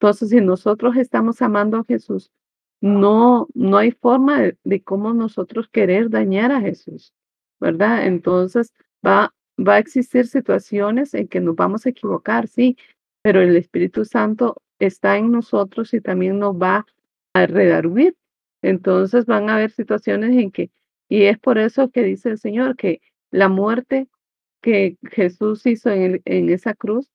Entonces, si nosotros estamos amando a Jesús, no, no hay forma de, cómo nosotros querer dañar a Jesús, ¿verdad? Entonces, va, va a existir situaciones en que nos vamos a equivocar, sí, pero el Espíritu Santo está en nosotros y también nos va a redarguir entonces van a haber situaciones en que, y es por eso que dice el Señor, que la muerte que Jesús hizo en, en esa cruz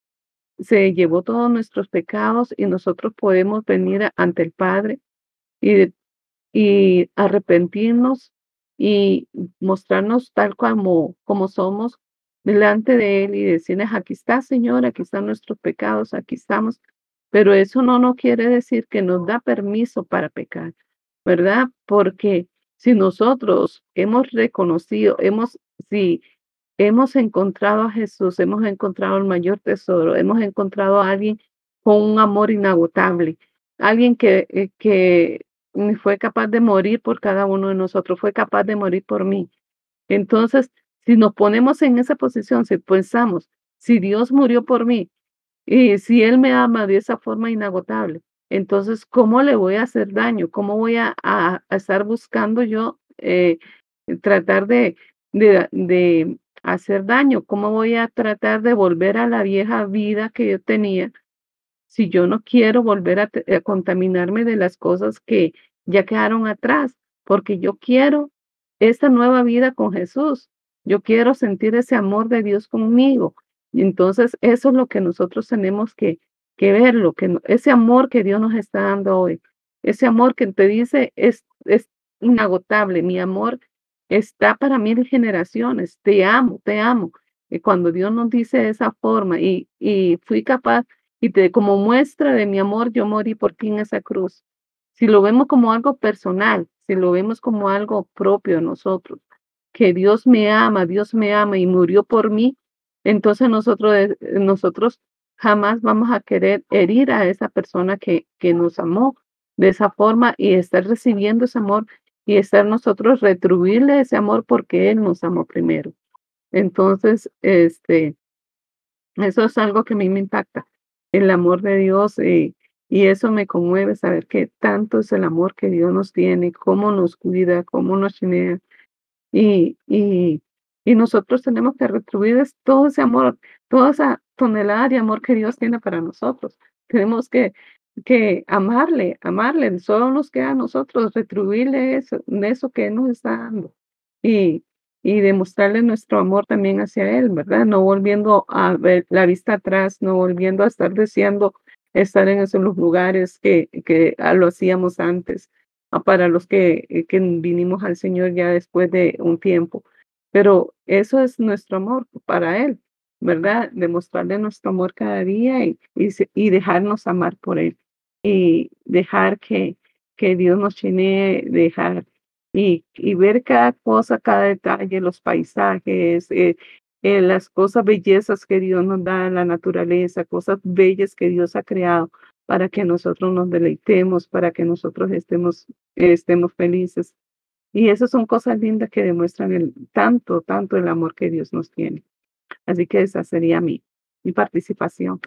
se llevó todos nuestros pecados y nosotros podemos venir ante el Padre y, y arrepentirnos y mostrarnos tal como, como somos delante de Él y decirles, aquí está Señor, aquí están nuestros pecados, aquí estamos. Pero eso no nos quiere decir que nos da permiso para pecar. ¿Verdad? Porque si nosotros hemos reconocido, hemos, si hemos encontrado a Jesús, hemos encontrado el mayor tesoro, hemos encontrado a alguien con un amor inagotable, alguien que, eh, que fue capaz de morir por cada uno de nosotros, fue capaz de morir por mí. Entonces, si nos ponemos en esa posición, si pensamos, si Dios murió por mí y si Él me ama de esa forma inagotable, entonces, ¿cómo le voy a hacer daño? ¿Cómo voy a, estar buscando yo eh, tratar de, de, hacer daño? ¿Cómo voy a tratar de volver a la vieja vida que yo tenía si yo no quiero volver a, a contaminarme de las cosas que ya quedaron atrás? Porque yo quiero esta nueva vida con Jesús. Yo quiero sentir ese amor de Dios conmigo. Entonces eso es lo que nosotros tenemos que, que verlo, que ese amor que Dios nos está dando hoy, ese amor que te dice es, es inagotable, mi amor está para mil generaciones, te amo, te amo. Y cuando Dios nos dice de esa forma y, y fui capaz, y te, como muestra de mi amor, yo morí por ti en esa cruz. Si lo vemos como algo personal, si lo vemos como algo propio de nosotros, que Dios me ama, Dios me ama y murió por mí, entonces nosotros, eh, nosotros jamás vamos a querer herir a esa persona que, que nos amó de esa forma y estar recibiendo ese amor y estar nosotros retribuirle ese amor porque Él nos amó primero. Entonces, este, eso es algo que a mí me impacta, el amor de Dios y, y eso me conmueve saber que tanto es el amor que Dios nos tiene, cómo nos cuida, cómo nos chinea. Y, y, y nosotros tenemos que retribuir todo ese amor, toda esa tonelada de amor que Dios tiene para nosotros. Tenemos que, que amarle, amarle. Solo nos queda a nosotros retribuirle eso, eso que Él nos está dando. Y, y demostrarle nuestro amor también hacia Él, ¿verdad? No volviendo a ver la vista atrás, no volviendo a estar deseando estar en esos lugares que, que lo hacíamos antes, para los que, eh, que vinimos al Señor ya después de un tiempo. Pero eso es nuestro amor para Él, ¿verdad? Demostrarle nuestro amor cada día y, y, dejarnos amar por Él y dejar que, que Dios nos llene, dejar y, y, ver cada cosa, cada detalle, los paisajes, eh, eh, las cosas bellezas que Dios nos da la naturaleza, cosas bellas que Dios ha creado para que nosotros nos deleitemos, para que nosotros estemos, estemos felices. Y esas son cosas lindas que demuestran el, tanto, tanto el amor que Dios nos tiene. Así que esa sería mi, mi participación.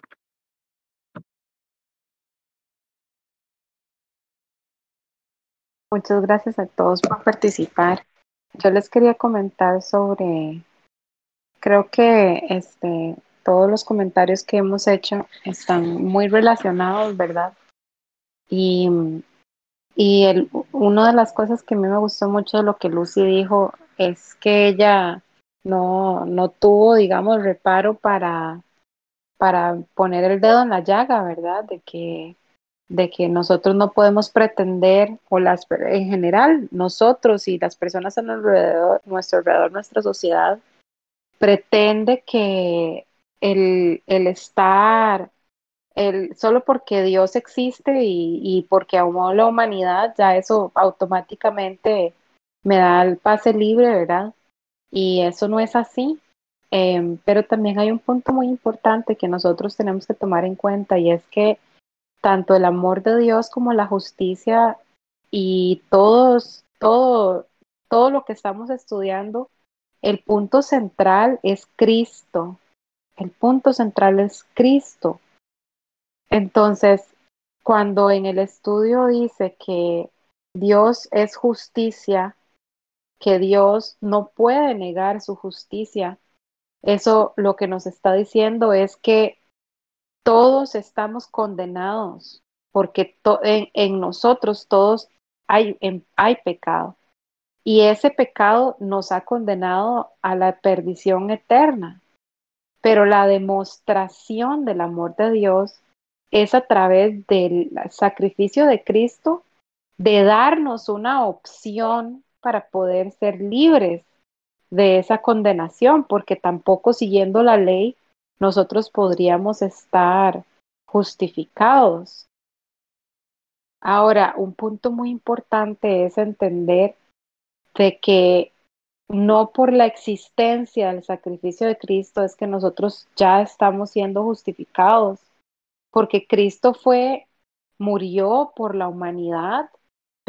Muchas gracias a todos por participar. Yo les quería comentar sobre, creo que este, todos los comentarios que hemos hecho están muy relacionados, ¿verdad? Y, y el, una de las cosas que a mí me gustó mucho de lo que Lucy dijo es que ella no, no tuvo, digamos, reparo para, para poner el dedo en la llaga, ¿verdad? De que de que nosotros no podemos pretender, o las en general, nosotros y las personas a nuestro alrededor, nuestra sociedad, pretende que el, el estar, el, solo porque Dios existe y, y porque amó la humanidad, ya eso automáticamente me da el pase libre, ¿verdad? Y eso no es así. Em, pero también hay un punto muy importante que nosotros tenemos que tomar en cuenta y es que tanto el amor de Dios como la justicia y todos, todo, todo lo que estamos estudiando, el punto central es Cristo. El punto central es Cristo. Entonces, cuando en el estudio dice que Dios es justicia, que Dios no puede negar su justicia, eso lo que nos está diciendo es que todos estamos condenados, porque en, nosotros todos hay, hay pecado. Y ese pecado nos ha condenado a la perdición eterna. Pero la demostración del amor de Dios es a través del sacrificio de Cristo de darnos una opción para poder ser libres de esa condenación, porque tampoco siguiendo la ley nosotros podríamos estar justificados. Ahora, un punto muy importante es entender de que no por la existencia del sacrificio de Cristo es que nosotros ya estamos siendo justificados, porque Cristo fue, murió por la humanidad,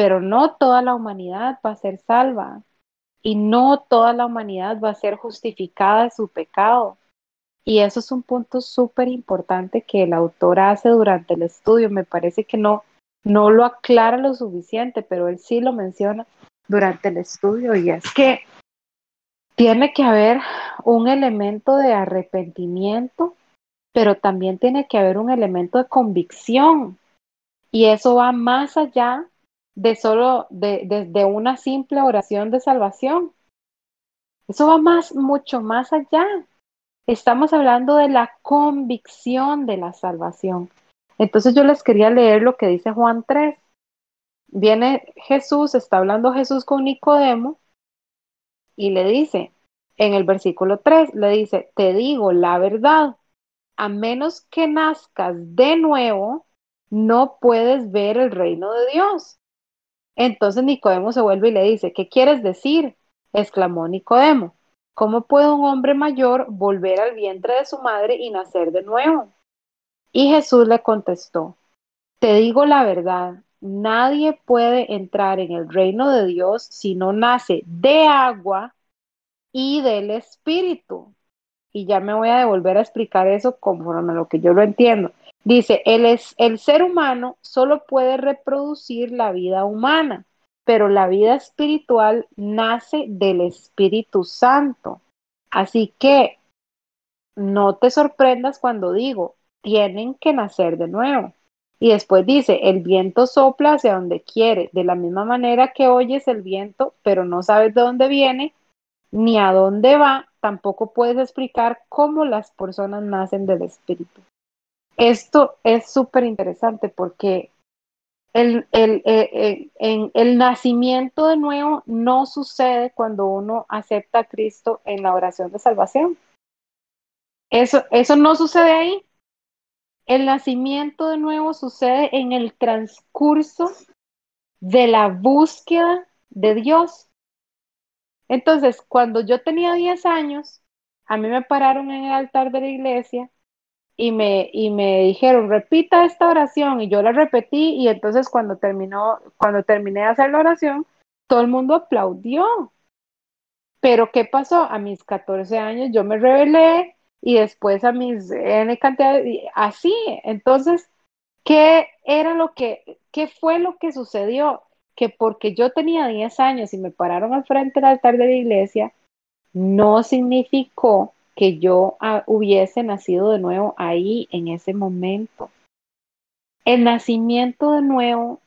pero no toda la humanidad va a ser salva y no toda la humanidad va a ser justificada de su pecado. Y eso es un punto súper importante que el autor hace durante el estudio. Me parece que no, no lo aclara lo suficiente, pero él sí lo menciona durante el estudio y es que tiene que haber un elemento de arrepentimiento, pero también tiene que haber un elemento de convicción. Y eso va más allá de solo de, de una simple oración de salvación. Eso va más, mucho más allá. Estamos hablando de la convicción de la salvación. Entonces yo les quería leer lo que dice Juan 3. Viene Jesús, está hablando Jesús con Nicodemo y le dice, en el versículo 3, le dice, te digo la verdad, a menos que nazcas de nuevo, no puedes ver el reino de Dios. Entonces Nicodemo se vuelve y le dice, ¿qué quieres decir? exclamó Nicodemo. ¿Cómo puede un hombre mayor volver al vientre de su madre y nacer de nuevo? Y Jesús le contestó, te digo la verdad, nadie puede entrar en el reino de Dios si no nace de agua y del Espíritu. Y ya me voy a devolver a explicar eso conforme a lo que yo lo entiendo. Dice, el, es, el ser humano solo puede reproducir la vida humana pero la vida espiritual nace del Espíritu Santo. Así que no te sorprendas cuando digo, tienen que nacer de nuevo. Y después dice, el viento sopla hacia donde quiere, de la misma manera que oyes el viento, pero no sabes de dónde viene ni a dónde va, tampoco puedes explicar cómo las personas nacen del Espíritu. Esto es súper interesante porque el, el, el, el, nacimiento de nuevo no sucede cuando uno acepta a Cristo en la oración de salvación. Eso, eso no sucede ahí. El nacimiento de nuevo sucede en el transcurso de la búsqueda de Dios. Entonces, cuando yo tenía 10 años, a mí me pararon en el altar de la iglesia y me, y me dijeron, repita esta oración, y yo la repetí, y entonces cuando terminó, cuando terminé de hacer la oración, todo el mundo aplaudió. Pero ¿qué pasó? A mis 14 años yo me rebelé y después a mis N cantidad, así. Entonces, ¿qué era lo que, qué fue lo que sucedió? Que porque yo tenía 10 años y me pararon al frente del altar de la iglesia, no significó que yo ah, hubiese nacido de nuevo ahí en ese momento. El nacimiento de nuevo,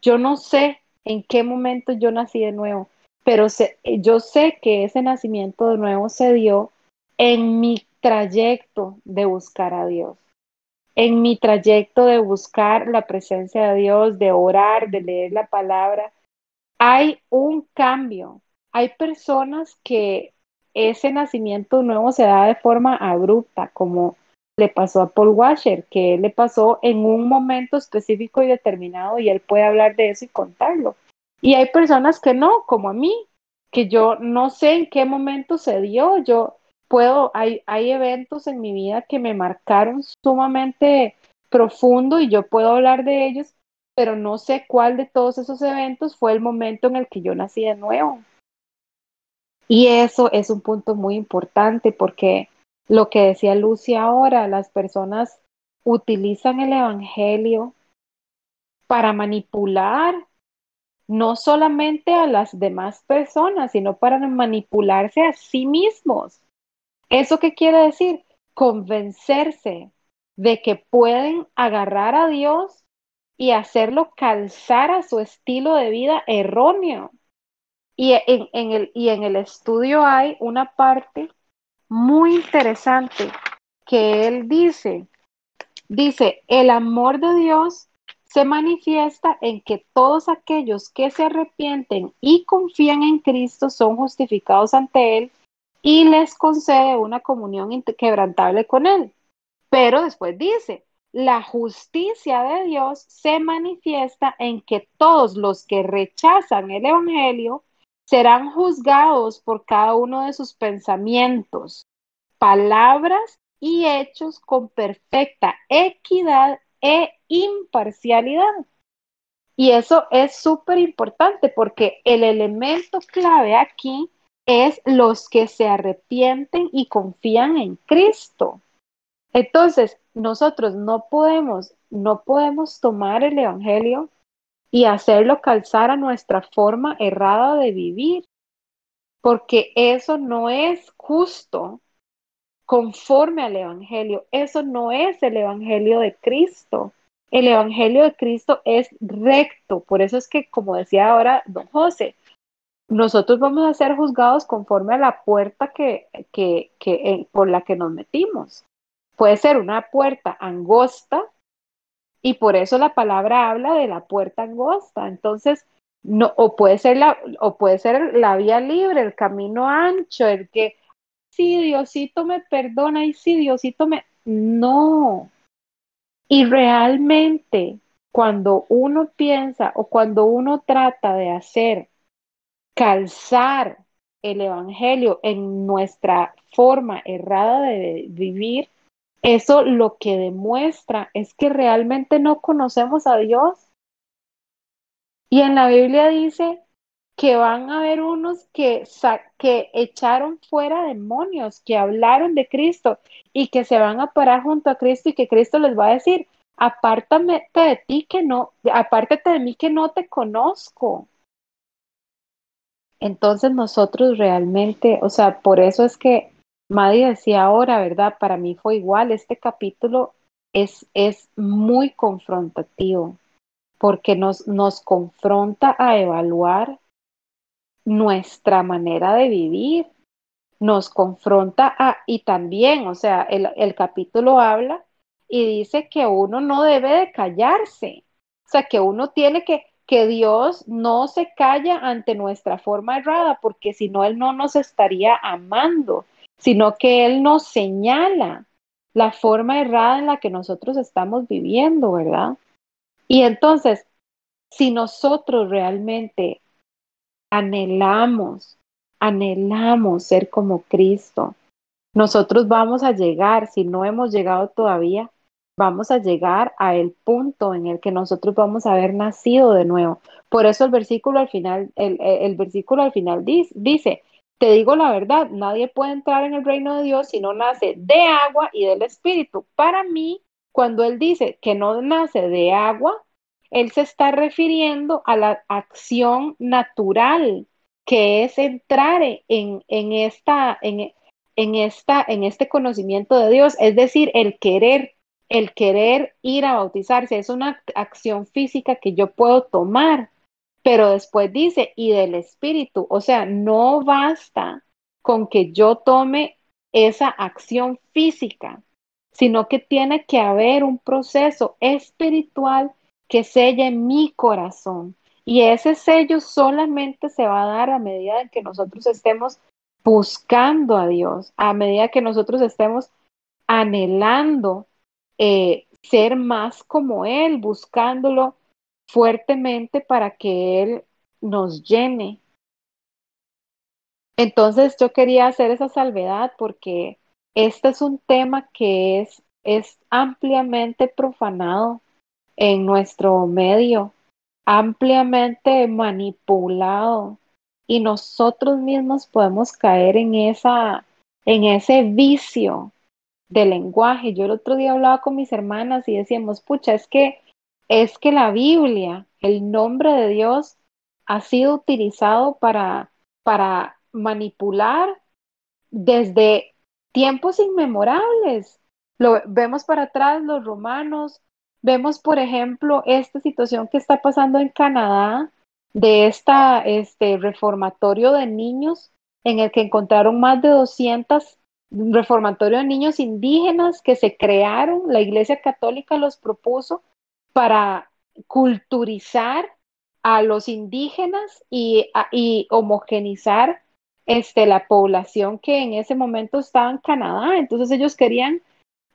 yo no sé en qué momento yo nací de nuevo, pero yo sé que ese nacimiento de nuevo se dio en mi trayecto de buscar a Dios, en mi trayecto de buscar la presencia de Dios, de orar, de leer la palabra. Hay un cambio. Hay personas que ese nacimiento nuevo se da de forma abrupta, como le pasó a Paul Washer, que le pasó en un momento específico y determinado y él puede hablar de eso y contarlo. Y hay personas que no, como a mí, que yo no sé en qué momento se dio, yo puedo, hay, hay eventos en mi vida que me marcaron sumamente profundo y yo puedo hablar de ellos, pero no sé cuál de todos esos eventos fue el momento en el que yo nací de nuevo. Y eso es un punto muy importante porque lo que decía Lucy ahora, las personas utilizan el Evangelio para manipular no solamente a las demás personas, sino para manipularse a sí mismos. ¿Eso qué quiere decir? Convencerse de que pueden agarrar a Dios y hacerlo calzar a su estilo de vida erróneo. Y en, el, y en el estudio hay una parte muy interesante que él dice, dice, el amor de Dios se manifiesta en que todos aquellos que se arrepienten y confían en Cristo son justificados ante Él y les concede una comunión inquebrantable con Él. Pero después dice, la justicia de Dios se manifiesta en que todos los que rechazan el Evangelio serán juzgados por cada uno de sus pensamientos, palabras y hechos con perfecta equidad e imparcialidad. Y eso es súper importante porque el elemento clave aquí es los que se arrepienten y confían en Cristo. Entonces, nosotros no podemos, no podemos tomar el Evangelio y hacerlo calzar a nuestra forma errada de vivir, porque eso no es justo conforme al Evangelio, eso no es el Evangelio de Cristo. El Evangelio de Cristo es recto, por eso es que, como decía ahora don José, nosotros vamos a ser juzgados conforme a la puerta que, que, que eh, por la que nos metimos. Puede ser una puerta angosta y por eso la palabra habla de la puerta angosta. Entonces, no, o puede ser la, o puede ser la vía libre, el camino ancho, el que sí, Diosito me perdona y sí, Diosito me. No. Y realmente, cuando uno piensa o cuando uno trata de hacer calzar el Evangelio en nuestra forma errada de vivir, eso lo que demuestra es que realmente no conocemos a Dios. Y en la Biblia dice que van a haber unos que, que echaron fuera demonios, que hablaron de Cristo y que se van a parar junto a Cristo y que Cristo les va a decir, apártate de ti que no, apártate de mí que no te conozco. Entonces nosotros realmente, o sea, por eso es que Maddy decía ahora, ¿verdad? Para mí fue igual, este capítulo es, es muy confrontativo porque nos, nos confronta a evaluar nuestra manera de vivir, nos confronta a, y también, o sea, el, el capítulo habla y dice que uno no debe de callarse, o sea, que uno tiene que, que Dios no se calla ante nuestra forma errada, porque si no, Él no nos estaría amando, sino que Él nos señala la forma errada en la que nosotros estamos viviendo, ¿verdad? Y entonces, si nosotros realmente anhelamos, anhelamos ser como Cristo, nosotros vamos a llegar, si no hemos llegado todavía, vamos a llegar a el punto en el que nosotros vamos a haber nacido de nuevo. Por eso el versículo al final, el, el versículo al final dice, te digo la verdad, nadie puede entrar en el reino de Dios si no nace de agua y del Espíritu. Para mí, cuando él dice que no nace de agua, él se está refiriendo a la acción natural, que es entrar en, en, esta, en, en, esta, en este conocimiento de Dios, es decir, el querer, el querer ir a bautizarse, es una acción física que yo puedo tomar, pero después dice, y del Espíritu, o sea, no basta con que yo tome esa acción física, sino que tiene que haber un proceso espiritual que selle mi corazón. Y ese sello solamente se va a dar a medida que nosotros estemos buscando a Dios, a medida que nosotros estemos anhelando eh, ser más como Él, buscándolo fuertemente para que Él nos llene. Entonces yo quería hacer esa salvedad porque este es un tema que es, es ampliamente profanado en nuestro medio, ampliamente manipulado y nosotros mismos podemos caer en esa en ese vicio de lenguaje. Yo el otro día hablaba con mis hermanas y decíamos, pucha, es que es que la Biblia, el nombre de Dios ha sido utilizado para para manipular desde tiempos inmemorables. Lo vemos para atrás los romanos, Vemos, por ejemplo, esta situación que está pasando en Canadá de esta, este reformatorio de niños en el que encontraron más de 200 reformatorios de niños indígenas que se crearon, la Iglesia Católica los propuso para culturizar a los indígenas y, y homogenizar este, la población que en ese momento estaba en Canadá. Entonces ellos querían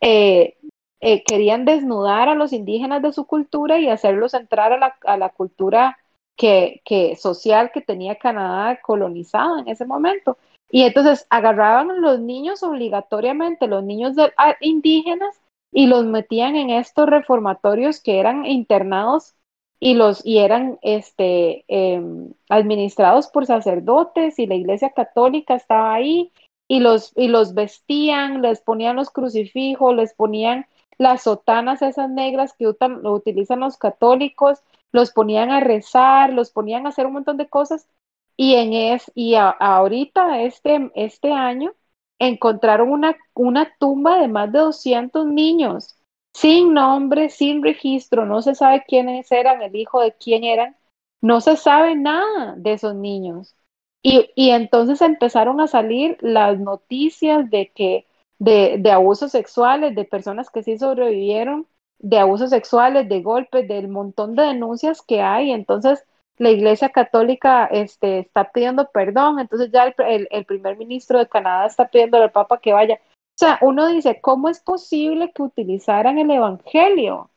eh, eh, querían desnudar a los indígenas de su cultura y hacerlos entrar a la, a la cultura que, que, social que tenía Canadá colonizada en ese momento. Y entonces agarraban a los niños obligatoriamente, los niños de, indígenas, y los metían en estos reformatorios que eran internados y los y eran este, em, administrados por sacerdotes y la iglesia católica estaba ahí y los, y los vestían, les ponían los crucifijos, les ponían las sotanas esas negras que lo utilizan los católicos, los ponían a rezar, los ponían a hacer un montón de cosas. Y en es y ahorita este este año encontraron una, una tumba de más de 200 niños sin nombre, sin registro, no se sabe quiénes eran, el hijo de quién eran, no se sabe nada de esos niños. Y, y entonces empezaron a salir las noticias de que de, abusos sexuales, de personas que sí sobrevivieron, de abusos sexuales, de golpes, del montón de denuncias que hay. Entonces, la Iglesia Católica este, está pidiendo perdón, entonces ya el, el, primer ministro de Canadá está pidiendo al Papa que vaya. O sea, uno dice, ¿cómo es posible que utilizaran el Evangelio?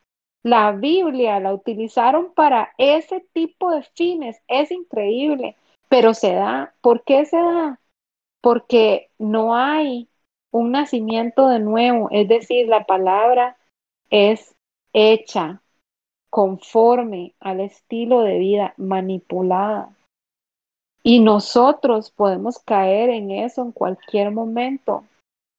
La Biblia la utilizaron para ese tipo de fines. Es increíble, pero se da. ¿Por qué se da? Porque no hay un nacimiento de nuevo, es decir, la palabra es hecha conforme al estilo de vida manipulada. Y nosotros podemos caer en eso en cualquier momento.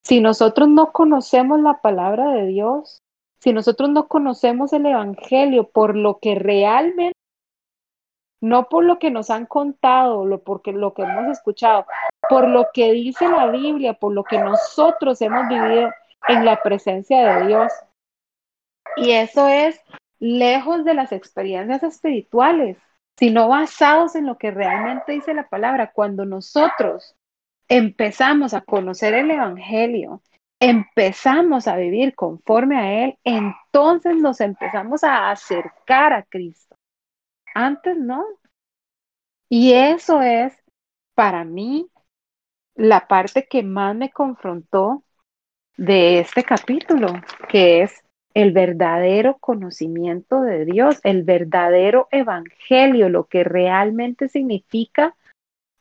Si nosotros no conocemos la palabra de Dios, si nosotros no conocemos el Evangelio por lo que realmente, no por lo que nos han contado, lo, porque, lo que hemos escuchado, por lo que dice la Biblia, por lo que nosotros hemos vivido en la presencia de Dios. Y eso es lejos de las experiencias espirituales. sino basados en lo que realmente dice la palabra. Cuando nosotros empezamos a conocer el Evangelio, empezamos a vivir conforme a Él, entonces nos empezamos a acercar a Cristo. Antes no. Y eso es, para mí, la parte que más me confrontó de este capítulo, que es el verdadero conocimiento de Dios, el verdadero evangelio, lo que realmente significa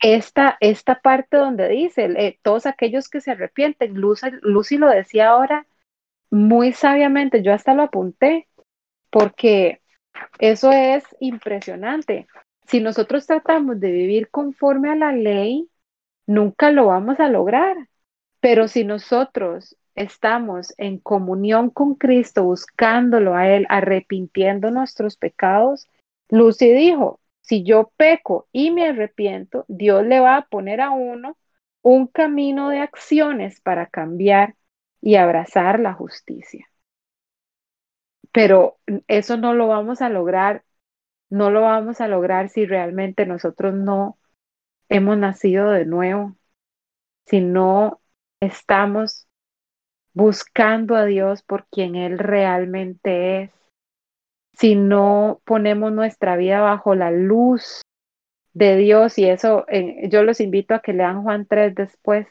esta, esta parte donde dice, eh, todos aquellos que se arrepienten, Lucy, Lucy lo decía ahora muy sabiamente, yo hasta lo apunté, porque eso es impresionante. Si nosotros tratamos de vivir conforme a la ley, nunca lo vamos a lograr. Pero si nosotros estamos en comunión con Cristo, buscándolo a Él, arrepintiendo nuestros pecados, Lucy dijo, si yo peco y me arrepiento, Dios le va a poner a uno un camino de acciones para cambiar y abrazar la justicia. Pero eso no lo vamos a lograr, no lo vamos a lograr si realmente nosotros no hemos nacido de nuevo, si no estamos buscando a Dios por quien Él realmente es, si no ponemos nuestra vida bajo la luz de Dios, y eso eh, yo los invito a que lean Juan 3 después,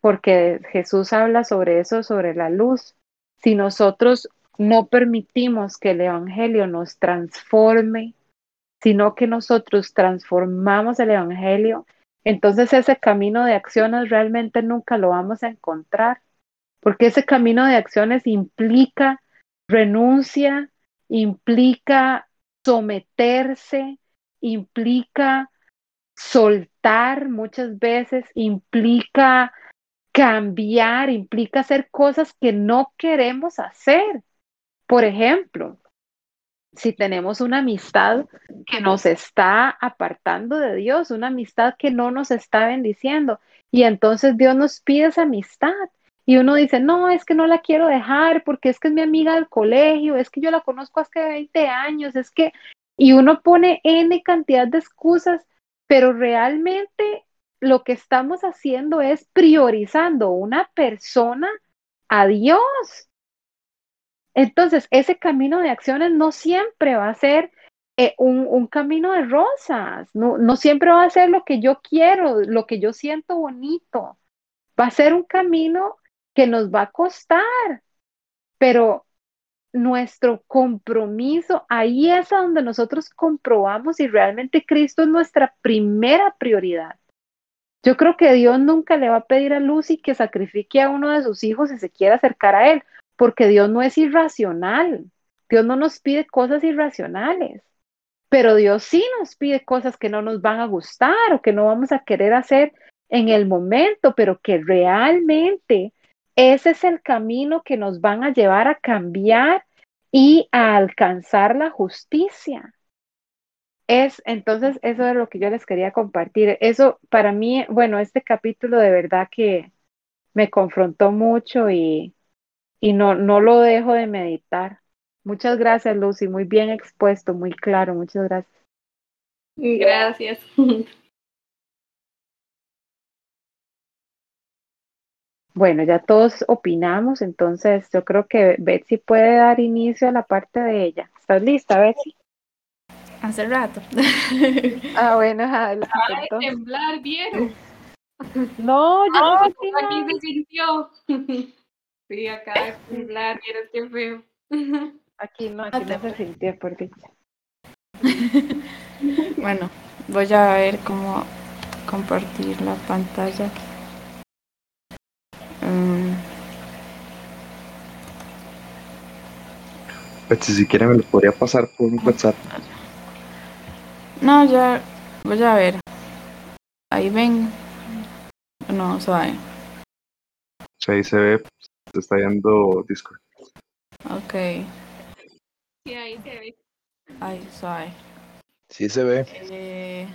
porque Jesús habla sobre eso, sobre la luz. Si nosotros no permitimos que el Evangelio nos transforme, sino que nosotros transformamos el Evangelio, entonces ese camino de acciones realmente nunca lo vamos a encontrar, porque ese camino de acciones implica renuncia, implica someterse, implica soltar muchas veces, implica cambiar, implica hacer cosas que no queremos hacer. Por ejemplo, si tenemos una amistad que nos está apartando de Dios, una amistad que no nos está bendiciendo, y entonces Dios nos pide esa amistad. Y uno dice, no, es que no la quiero dejar porque es que es mi amiga del colegio, es que yo la conozco hace 20 años, es que, y uno pone N cantidad de excusas, pero realmente lo que estamos haciendo es priorizando una persona a Dios. Entonces, ese camino de acciones no siempre va a ser eh, un, un, camino de rosas, no, no siempre va a ser lo que yo quiero, lo que yo siento bonito. Va a ser un camino que nos va a costar, pero nuestro compromiso, ahí es donde nosotros comprobamos si realmente Cristo es nuestra primera prioridad. Yo creo que Dios nunca le va a pedir a Lucy que sacrifique a uno de sus hijos si se quiere acercar a él porque Dios no es irracional. Dios no nos pide cosas irracionales, pero Dios sí nos pide cosas que no nos van a gustar o que no vamos a querer hacer en el momento, pero que realmente ese es el camino que nos van a llevar a cambiar y a alcanzar la justicia. Es entonces eso es lo que yo les quería compartir. Eso para mí, bueno, este capítulo de verdad que me confrontó mucho y, y no, no lo dejo de meditar. Muchas gracias, Lucy. Muy bien expuesto, muy claro. Muchas gracias. Gracias. Bueno, ya todos opinamos, entonces yo creo que Betsy puede dar inicio a la parte de ella. ¿Estás lista, Betsy? Hace rato. Ah, bueno, adelante. Ay, temblar, ¿vieron? No, yo no Ah, sentí aquí se sintió. Sí, acá de temblar, vieron qué feo. Aquí no, aquí no se sintió por dicha. Bueno, voy a ver cómo compartir la pantalla. Mm, Betsy, si quiere me lo podría pasar por un WhatsApp. no, ya voy a ver. Ahí ven. No. O sea, ahí se ve, se está yendo Discord. Ok. Sí, ahí se ve. Ahí, suave. Sí se ve. Eh,